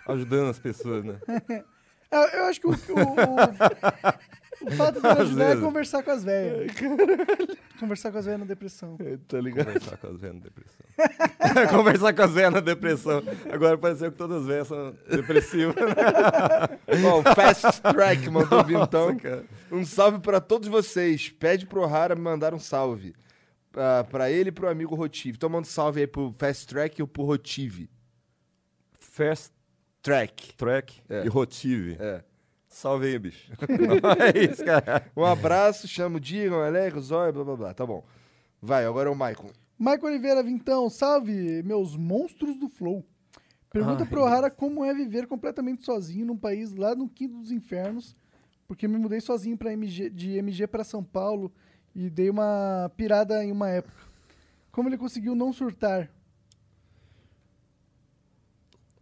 ajudando as pessoas, né? (laughs) Eu, eu acho que o, o, o, o fato de ajudar é conversar com as velhas. Conversar com as velhas na depressão. Tá ligado? Conversar com as velhas na depressão. (laughs) Conversar com as velhas na depressão. Agora pareceu que todas as velhas são depressivas. Ó, o Fast Track mandou vir então. Nossa, cara. Um salve pra todos vocês. Pede pro O'Hara me mandar um salve. Ah, pra ele e pro amigo Rotive. Então manda um salve aí pro Fast Track e pro Rotive. Fast Track. Track É. e Rotive. É. Salve aí, bicho. (laughs) é isso, cara. Um abraço, chamo Digam, Aleco, Zóia, blá blá blá. Tá bom. Vai, agora é o Maicon. Michael Oliveira, Vintão, salve, meus monstros do Flow. Pergunta Ai, pro O'Hara como é viver completamente sozinho num país lá no quinto dos infernos, porque me mudei sozinho pra MG, de MG para São Paulo e dei uma pirada em uma época. Como ele conseguiu não surtar?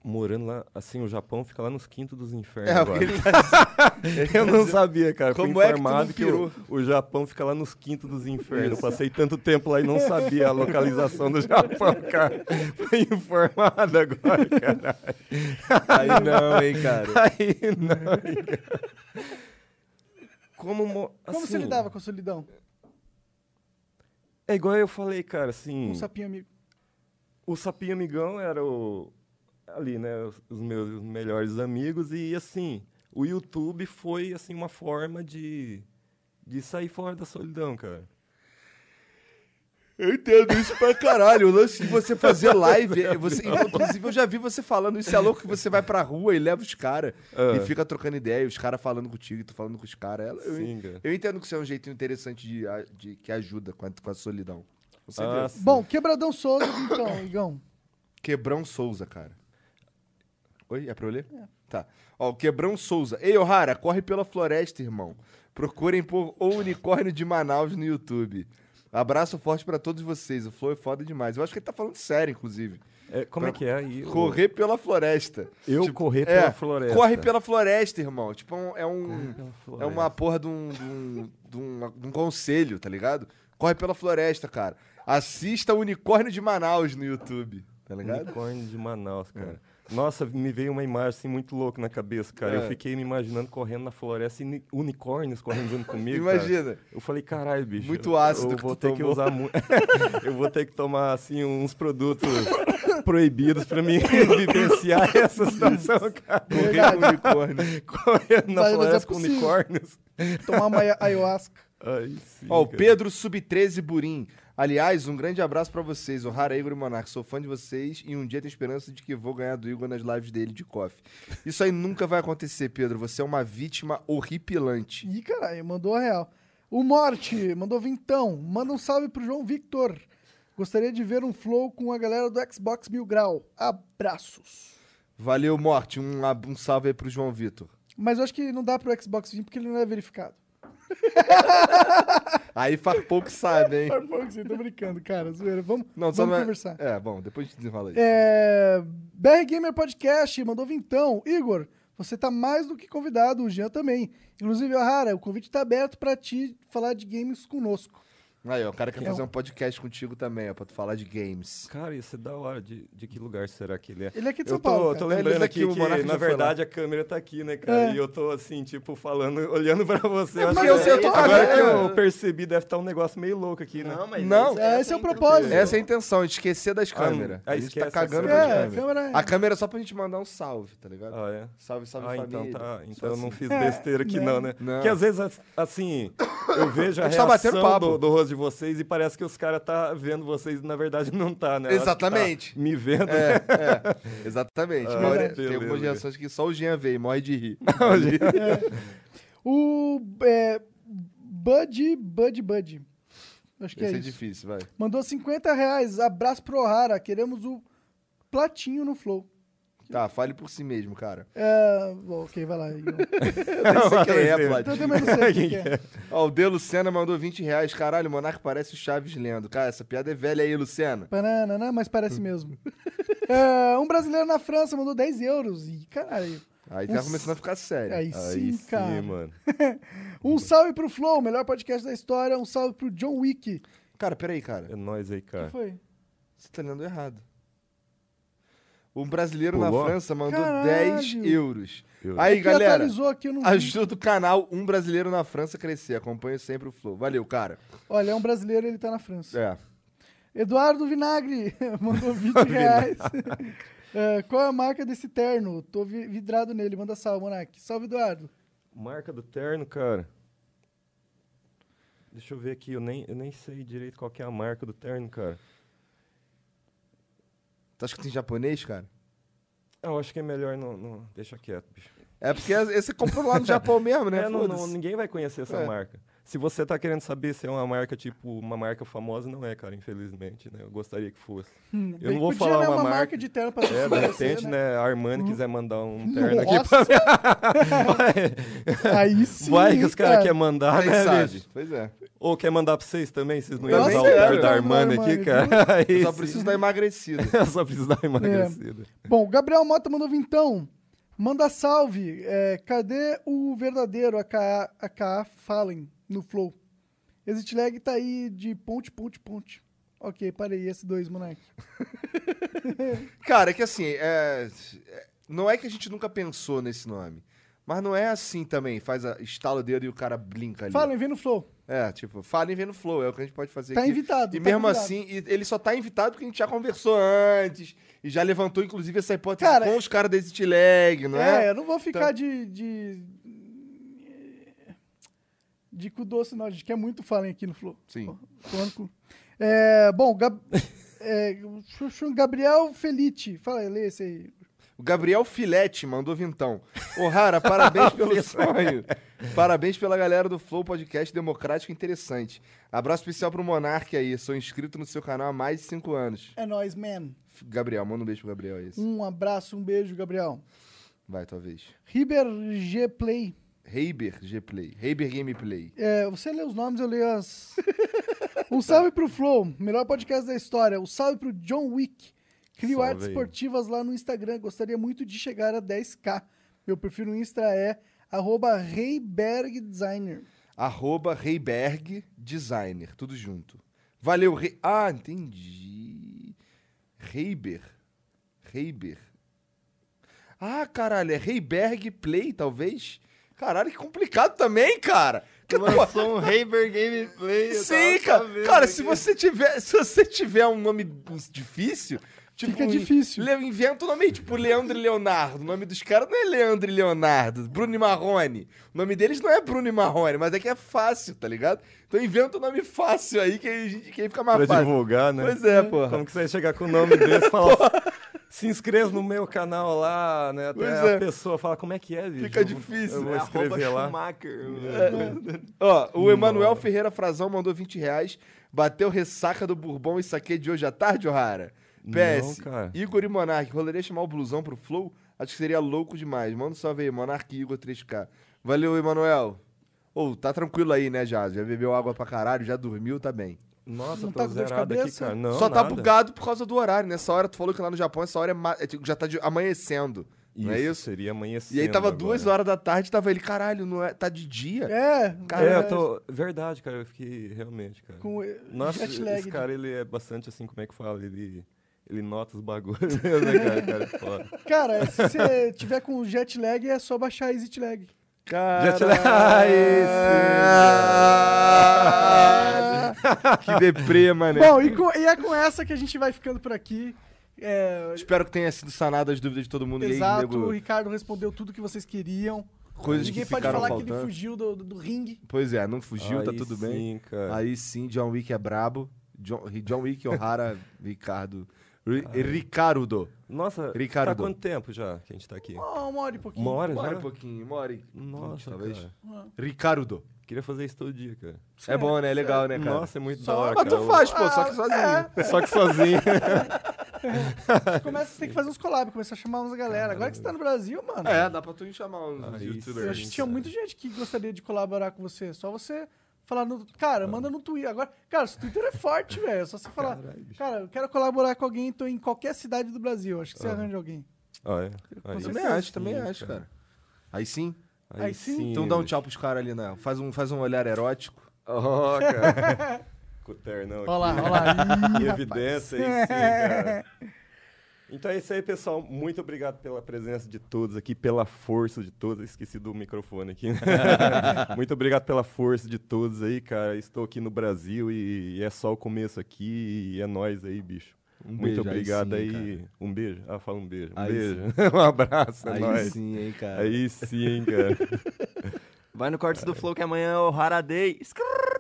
Morando lá, assim, o Japão fica lá nos quintos dos infernos É, agora. ele tá... (laughs) Eu não sabia, cara. Fui Como é que informado que, o, o Japão fica lá nos quintos dos infernos. Eu passei tanto tempo lá e não sabia a localização do Japão, (laughs) cara. Fui informado agora, cara. Aí não, hein, cara. (laughs) Aí não, hein, cara. Como, mo- Como você assim, lidava com a solidão? É igual eu falei, cara, assim... Um sapinho amigo. o Sapinho Amigão era o ali, né, os, meus melhores amigos e assim, o YouTube foi assim uma forma de de sair fora da solidão, cara. Eu entendo isso pra caralho. O lance de você fazer (laughs) live. Você, inclusive, eu já vi você falando isso. É louco que você vai pra rua e leva os caras Ah. e fica trocando ideia, os caras falando contigo e tu falando com os caras. Eu, cara. eu entendo que isso é um jeito interessante de, de- que ajuda com a, com a solidão. Ah. Bom, Quebradão Souza, então, (coughs) Igão. Quebrão Souza, cara. Oi, é pra eu ler? Tá. Ó, o Quebrão Souza. Ei, O'Hara, corre pela floresta, irmão. Procurem por O Unicórnio de Manaus no YouTube. Abraço forte pra todos vocês. O Flow é foda demais. Eu acho que ele tá falando sério, inclusive. É, como é que é aí? o- Correr pela floresta. Eu correr É, pela floresta. Corre pela floresta, irmão. Tipo, um- é um. É floresta. uma porra de um, de, um, de, um, de um conselho, tá ligado? Corre pela floresta, cara. Assista o Unicórnio de Manaus no YouTube, tá ligado? Unicórnio de Manaus, cara. Nossa, me veio uma imagem assim muito louca na cabeça, cara. É. Eu fiquei me imaginando correndo na floresta e uni- unicórnios correndo junto comigo. cara. Imagina. Eu falei, caralho, bicho. Muito ácido Eu que vou ter que tomou." usar muito. (laughs) eu vou ter que tomar, assim, uns produtos proibidos pra mim (laughs) vivenciar essa situação, cara. Correr com unicórnio. (laughs) Correndo na Mas- mas é floresta com possível. unicórnios. Tomar uma ayahuasca. Aí sim. Ó, o cara. Pedro Sub-13 Burim. Aliás, um grande abraço pra vocês, o Rara Igor e Monark. Sou fã de vocês e um dia tenho esperança de que vou ganhar do Igor nas lives dele de coffee. Isso aí nunca vai acontecer, Pedro. Você é uma vítima horripilante. Ih, caralho, mandou a real. O Morte mandou vintão. Manda um salve pro João Victor. Gostaria de ver um flow com a galera do Xbox Mil Grau. Abraços. Valeu, Morte. Um, um salve aí pro João Vitor. Mas eu acho que não dá pro Xbox vir porque ele não é verificado. (laughs) Aí faz pouco sabe, hein? Por pouco, sim, tô brincando, cara. Zoeira. Vamos, Não, vamos é- conversar. É, bom, depois a gente desenrola isso. É, BR Gamer Podcast mandou vintão. Igor, você tá mais do que convidado, o Jean também. Inclusive, Ohara, o convite tá aberto pra ti falar de games conosco. Aí, ó, o cara quer É fazer um- um podcast contigo também, ó, pra tu falar de games. Cara, isso é da hora. De, de que lugar será que ele é? Ele é aqui de Eu São Paulo, tô, cara. tô Ele lembrando daqui, aqui o que, na verdade, a câmera tá aqui, né, cara? É. E eu tô, assim, tipo, falando, (laughs) olhando pra você. Eu mas eu sei, eu tô Agora que eu percebi, deve estar um negócio meio louco aqui, né? Não, mas Não. esse- É, esse é o propósito. Essa é a intenção, esquecer das Ah, câmeras. ah, a gente tá cagando as pras É, a câmeras. câmera é... A câmera é só pra gente mandar um salve, tá ligado? Ah, é? Salve, salve Ah, família. então tá. Então eu não assim. fiz É, besteira aqui, né? não, né? Não. Porque às vezes, as- assim, eu vejo a A gente tá batendo reação do, do rosto de vocês e parece que os caras tá vendo vocês e na verdade não tá, né? Tá Exatamente. me vendo. É, é, (laughs) exatamente. Ah, beleza. tem algumas reações que só o Jean vê e morre de rir. (laughs) O é, Bud, Bud, Bud. Acho que Esse é é isso. difícil, vai. Mandou 50 reais. Abraço pro Ohara. Queremos o platinho no Flow. Tá, fale por si mesmo, cara. É, bom, ok, vai lá. Igor. (laughs) Eu nem sei quem é, Eu Vlad. também não sei o que, é. (laughs) Ó, o D. Lucena mandou 20 reais. Caralho, o Monark parece o Chaves lendo. Cara, essa piada é velha aí, Lucena. Banana, mas parece mesmo. (laughs) É, um brasileiro na França mandou 10 euros. E caralho. Aí tá Uns- começando a ficar sério. Aí Aí sim, sim, cara. mano. Um salve pro Flow, melhor podcast da história. Um salve pro John Wick. Cara, peraí, cara. É nóis aí, O que cara. foi? Você tá lendo errado. Um brasileiro na Pulou? França mandou Caralho. 10 euros. Eu- Aí, galera, ajuda o canal Um Brasileiro na França a crescer. Acompanho sempre o Flow. Valeu, cara. Olha, é um brasileiro, ele tá na França. É. Eduardo Vinagre (laughs) mandou 20 reais. (laughs) É, qual é a marca desse terno? Tô vi- vidrado nele. Manda salve, Monark. Salve, Eduardo. Marca do terno, cara. Deixa eu ver aqui, eu nem, eu nem sei direito qual que é a marca do terno, cara. Tu acha que tem japonês, cara? Eu acho que é melhor não, não- Deixa quieto, bicho. É porque esse comprou lá no Japão mesmo, né? É, não, não- ninguém vai conhecer essa É. marca. Se você tá querendo saber se é uma marca, tipo, uma marca famosa, não é, cara, infelizmente, né? Eu gostaria que fosse. Hum, Eu não vou podia, falar né, uma marca. marca de terno pra É, de repente, né, a Armani quiser mandar um terno aqui Nossa! pra Aí (laughs) sim. Vai que os caras cara. querem mandar, né, sabe? Pois é. Ou quer mandar pra vocês também, vocês não iam usar o terno da Armani aqui, cara? (laughs) Aí Eu só sim. preciso dar emagrecida. (laughs) Eu só preciso dar uma emagrecida. Bom, o Gabriel Mota mandou vintão. Manda salve. É, cadê o verdadeiro AKA, AKA Fallen no Flow? Exit lag tá aí de ponte, ponte, ponte. Ok, parei. Esse dois, moleque. (laughs) Cara, é que assim, é... é- não é que a gente nunca pensou nesse nome. Mas não é assim também. Faz a... estala o dedo e o cara blinca ali. Fallen, vem no Flow. É, tipo, fala e vem no flow. É o que a gente pode fazer Tá aqui. invitado. E tá mesmo convidado. assim, e- ele só tá invitado porque a gente já conversou antes. E já levantou, inclusive, essa hipótese Cara, com os caras da Exit Lag, não É, é? eu não vou ficar de, de. De cu doce, não. A gente quer muito Fallen aqui no Flow. Sim. Cu. É, bom, Gab... (laughs) é, Gabriel Felite. Fala aí, lê esse aí. O Gabriel Filete mandou vintão. Ô, Rara, parabéns (laughs) pelo sonho. Parabéns pela galera do Flow Podcast Democrático Interessante. Abraço especial pro Monark aí. Sou inscrito no seu canal há mais de cinco anos. É nóis, man. Gabriel, manda um beijo pro Gabriel aí. Um abraço, um beijo, Gabriel. Vai, talvez. Riber G Play. Heiber Gplay. Heiber Gameplay. É, você lê os nomes, eu leio as. (laughs) Um salve pro Flow, melhor podcast da história. Um salve pro John Wick. Crio Salve artes esportivas lá no Instagram. Gostaria muito de chegar a 10k. Meu perfil no Insta é arroba reibergdesigner. Arroba Designer. Tudo junto. Valeu, Rei... Ah, entendi. Heiber. Heiber. Ah, caralho, é Heiberg Play, talvez? Caralho, que complicado também, cara. Que, Lançou um Haber Gameplay. Sim, cara. Cara, se você tiver, se você tiver um nome difícil, Tipo, Fica difícil. Le, inventa o nome aí, tipo Leandro e Leonardo. O nome dos caras não é Leandro e Leonardo. Bruno e Marrone. O nome deles não é Bruno e Marrone, mas é que é fácil, tá ligado? Então inventa um nome fácil aí que, a gente, que aí fica mais Pra fácil. divulgar, né? Pois é, porra. Como que você vai chegar com o nome desse e falar... (laughs) Se inscreva no meu canal lá, né? Até Pois a é. pessoa fala, como é que é, bicho? Fica difícil. Eu vou É escrever lá. Schumacher. Ó, o Emanuel Ferreira Frazão mandou 20 reais. Bateu ressaca do Bourbon e saque de hoje à tarde, O'Hara? PS, Não, cara. Igor e Monark, roleria chamar o blusão pro Flow? Acho que seria louco demais. Manda um salve aí, Monark e Igor 3K. Valeu, Emanuel. Ô, tá tranquilo aí, né, já? Já bebeu água pra caralho, já dormiu, tá bem. Nossa, Não tô tá com dor de aqui, cabeça? cara. Não, Só tá nada. bugado por causa do horário. Nessa hora, tu falou que lá no Japão, essa hora é ma- é tipo, já tá de- amanhecendo. não é isso? Seria amanhecendo E aí tava agora. duas horas da tarde, tava ele, caralho, não é, tá de dia? É, Cara, É, eu tô... Verdade, cara. Eu fiquei realmente, cara. com Nossa, jet lag. esse cara, ele é bastante assim, como é que fala? Ele, ele nota os bagulhos, (laughs) né, cara? Cara é foda. Cara, se você tiver com jet lag, é só baixar Exit Lag. Cara... Jet lag. Aí que deprê, mané. Bom, e, com- e é com essa que a gente vai ficando por aqui. É, Espero que tenha sido sanado as dúvidas de todo mundo. Aí, exato, nego, o Ricardo respondeu tudo que vocês queriam. coisas Ninguém que pode ficaram falar que faltando. ele fugiu do, do, do ringue. Pois é, não fugiu, tá Aí tudo bem. sim, cara. Aí sim, John Wick é brabo. John, John Wick, O'Hara, Ricardo. Ri- Ricardo. Nossa, Ricardo. tá quanto tempo já que a gente tá aqui? Oh, uma hora e pouquinho. Uma hora Uma hora já? e pouquinho, uma hora e Nossa, vinte, talvez. cara. Ricardo. Queria fazer isso todo dia, cara. É bom, né? É legal, né, cara? Nossa, é muito Só- da hora, Mas cara. tu faz, pô, só que sozinho. É, Só que sozinho. (laughs) começa, você tem que fazer uns collabs, começar a chamar uns galera. Agora que você tá no Brasil, mano. É, dá pra tu chamar uns Aí youtubers. Eu acho que tinha muita gente que gostaria de colaborar com você. Só você falar no. Cara, manda no Twitter. Agora, cara, o Twitter é forte, velho. É só você falar. Cara, eu quero colaborar com alguém, tô em qualquer cidade do Brasil. Acho que você arranja alguém. Ah, é. Aí Também sim, acho, também acho, cara. Aí sim. Aí sim. Então dá um tchau pros caras ali, né? Faz um, faz um olhar erótico. Ó, cara. (laughs) Com o ternão Olha lá, aqui. olha lá. (laughs) Ih, evidência, aí sim, cara. (laughs) Então é isso aí, pessoal. Muito obrigado pela presença de todos aqui, pela força de todos. Esqueci do microfone aqui. (laughs) Muito obrigado pela força de todos aí, cara. Estou aqui no Brasil e, é só o começo aqui e é nóis aí, bicho. Um Muito beijo, aí obrigado sim, aí. Um beijo. Ah, fala um beijo. Um Aí beijo. (laughs) um abraço, é Aí nóis. sim, hein, cara. Aí sim, cara. (laughs) Vai no Cortes do Flow que amanhã é o Hara Day. Skrrr.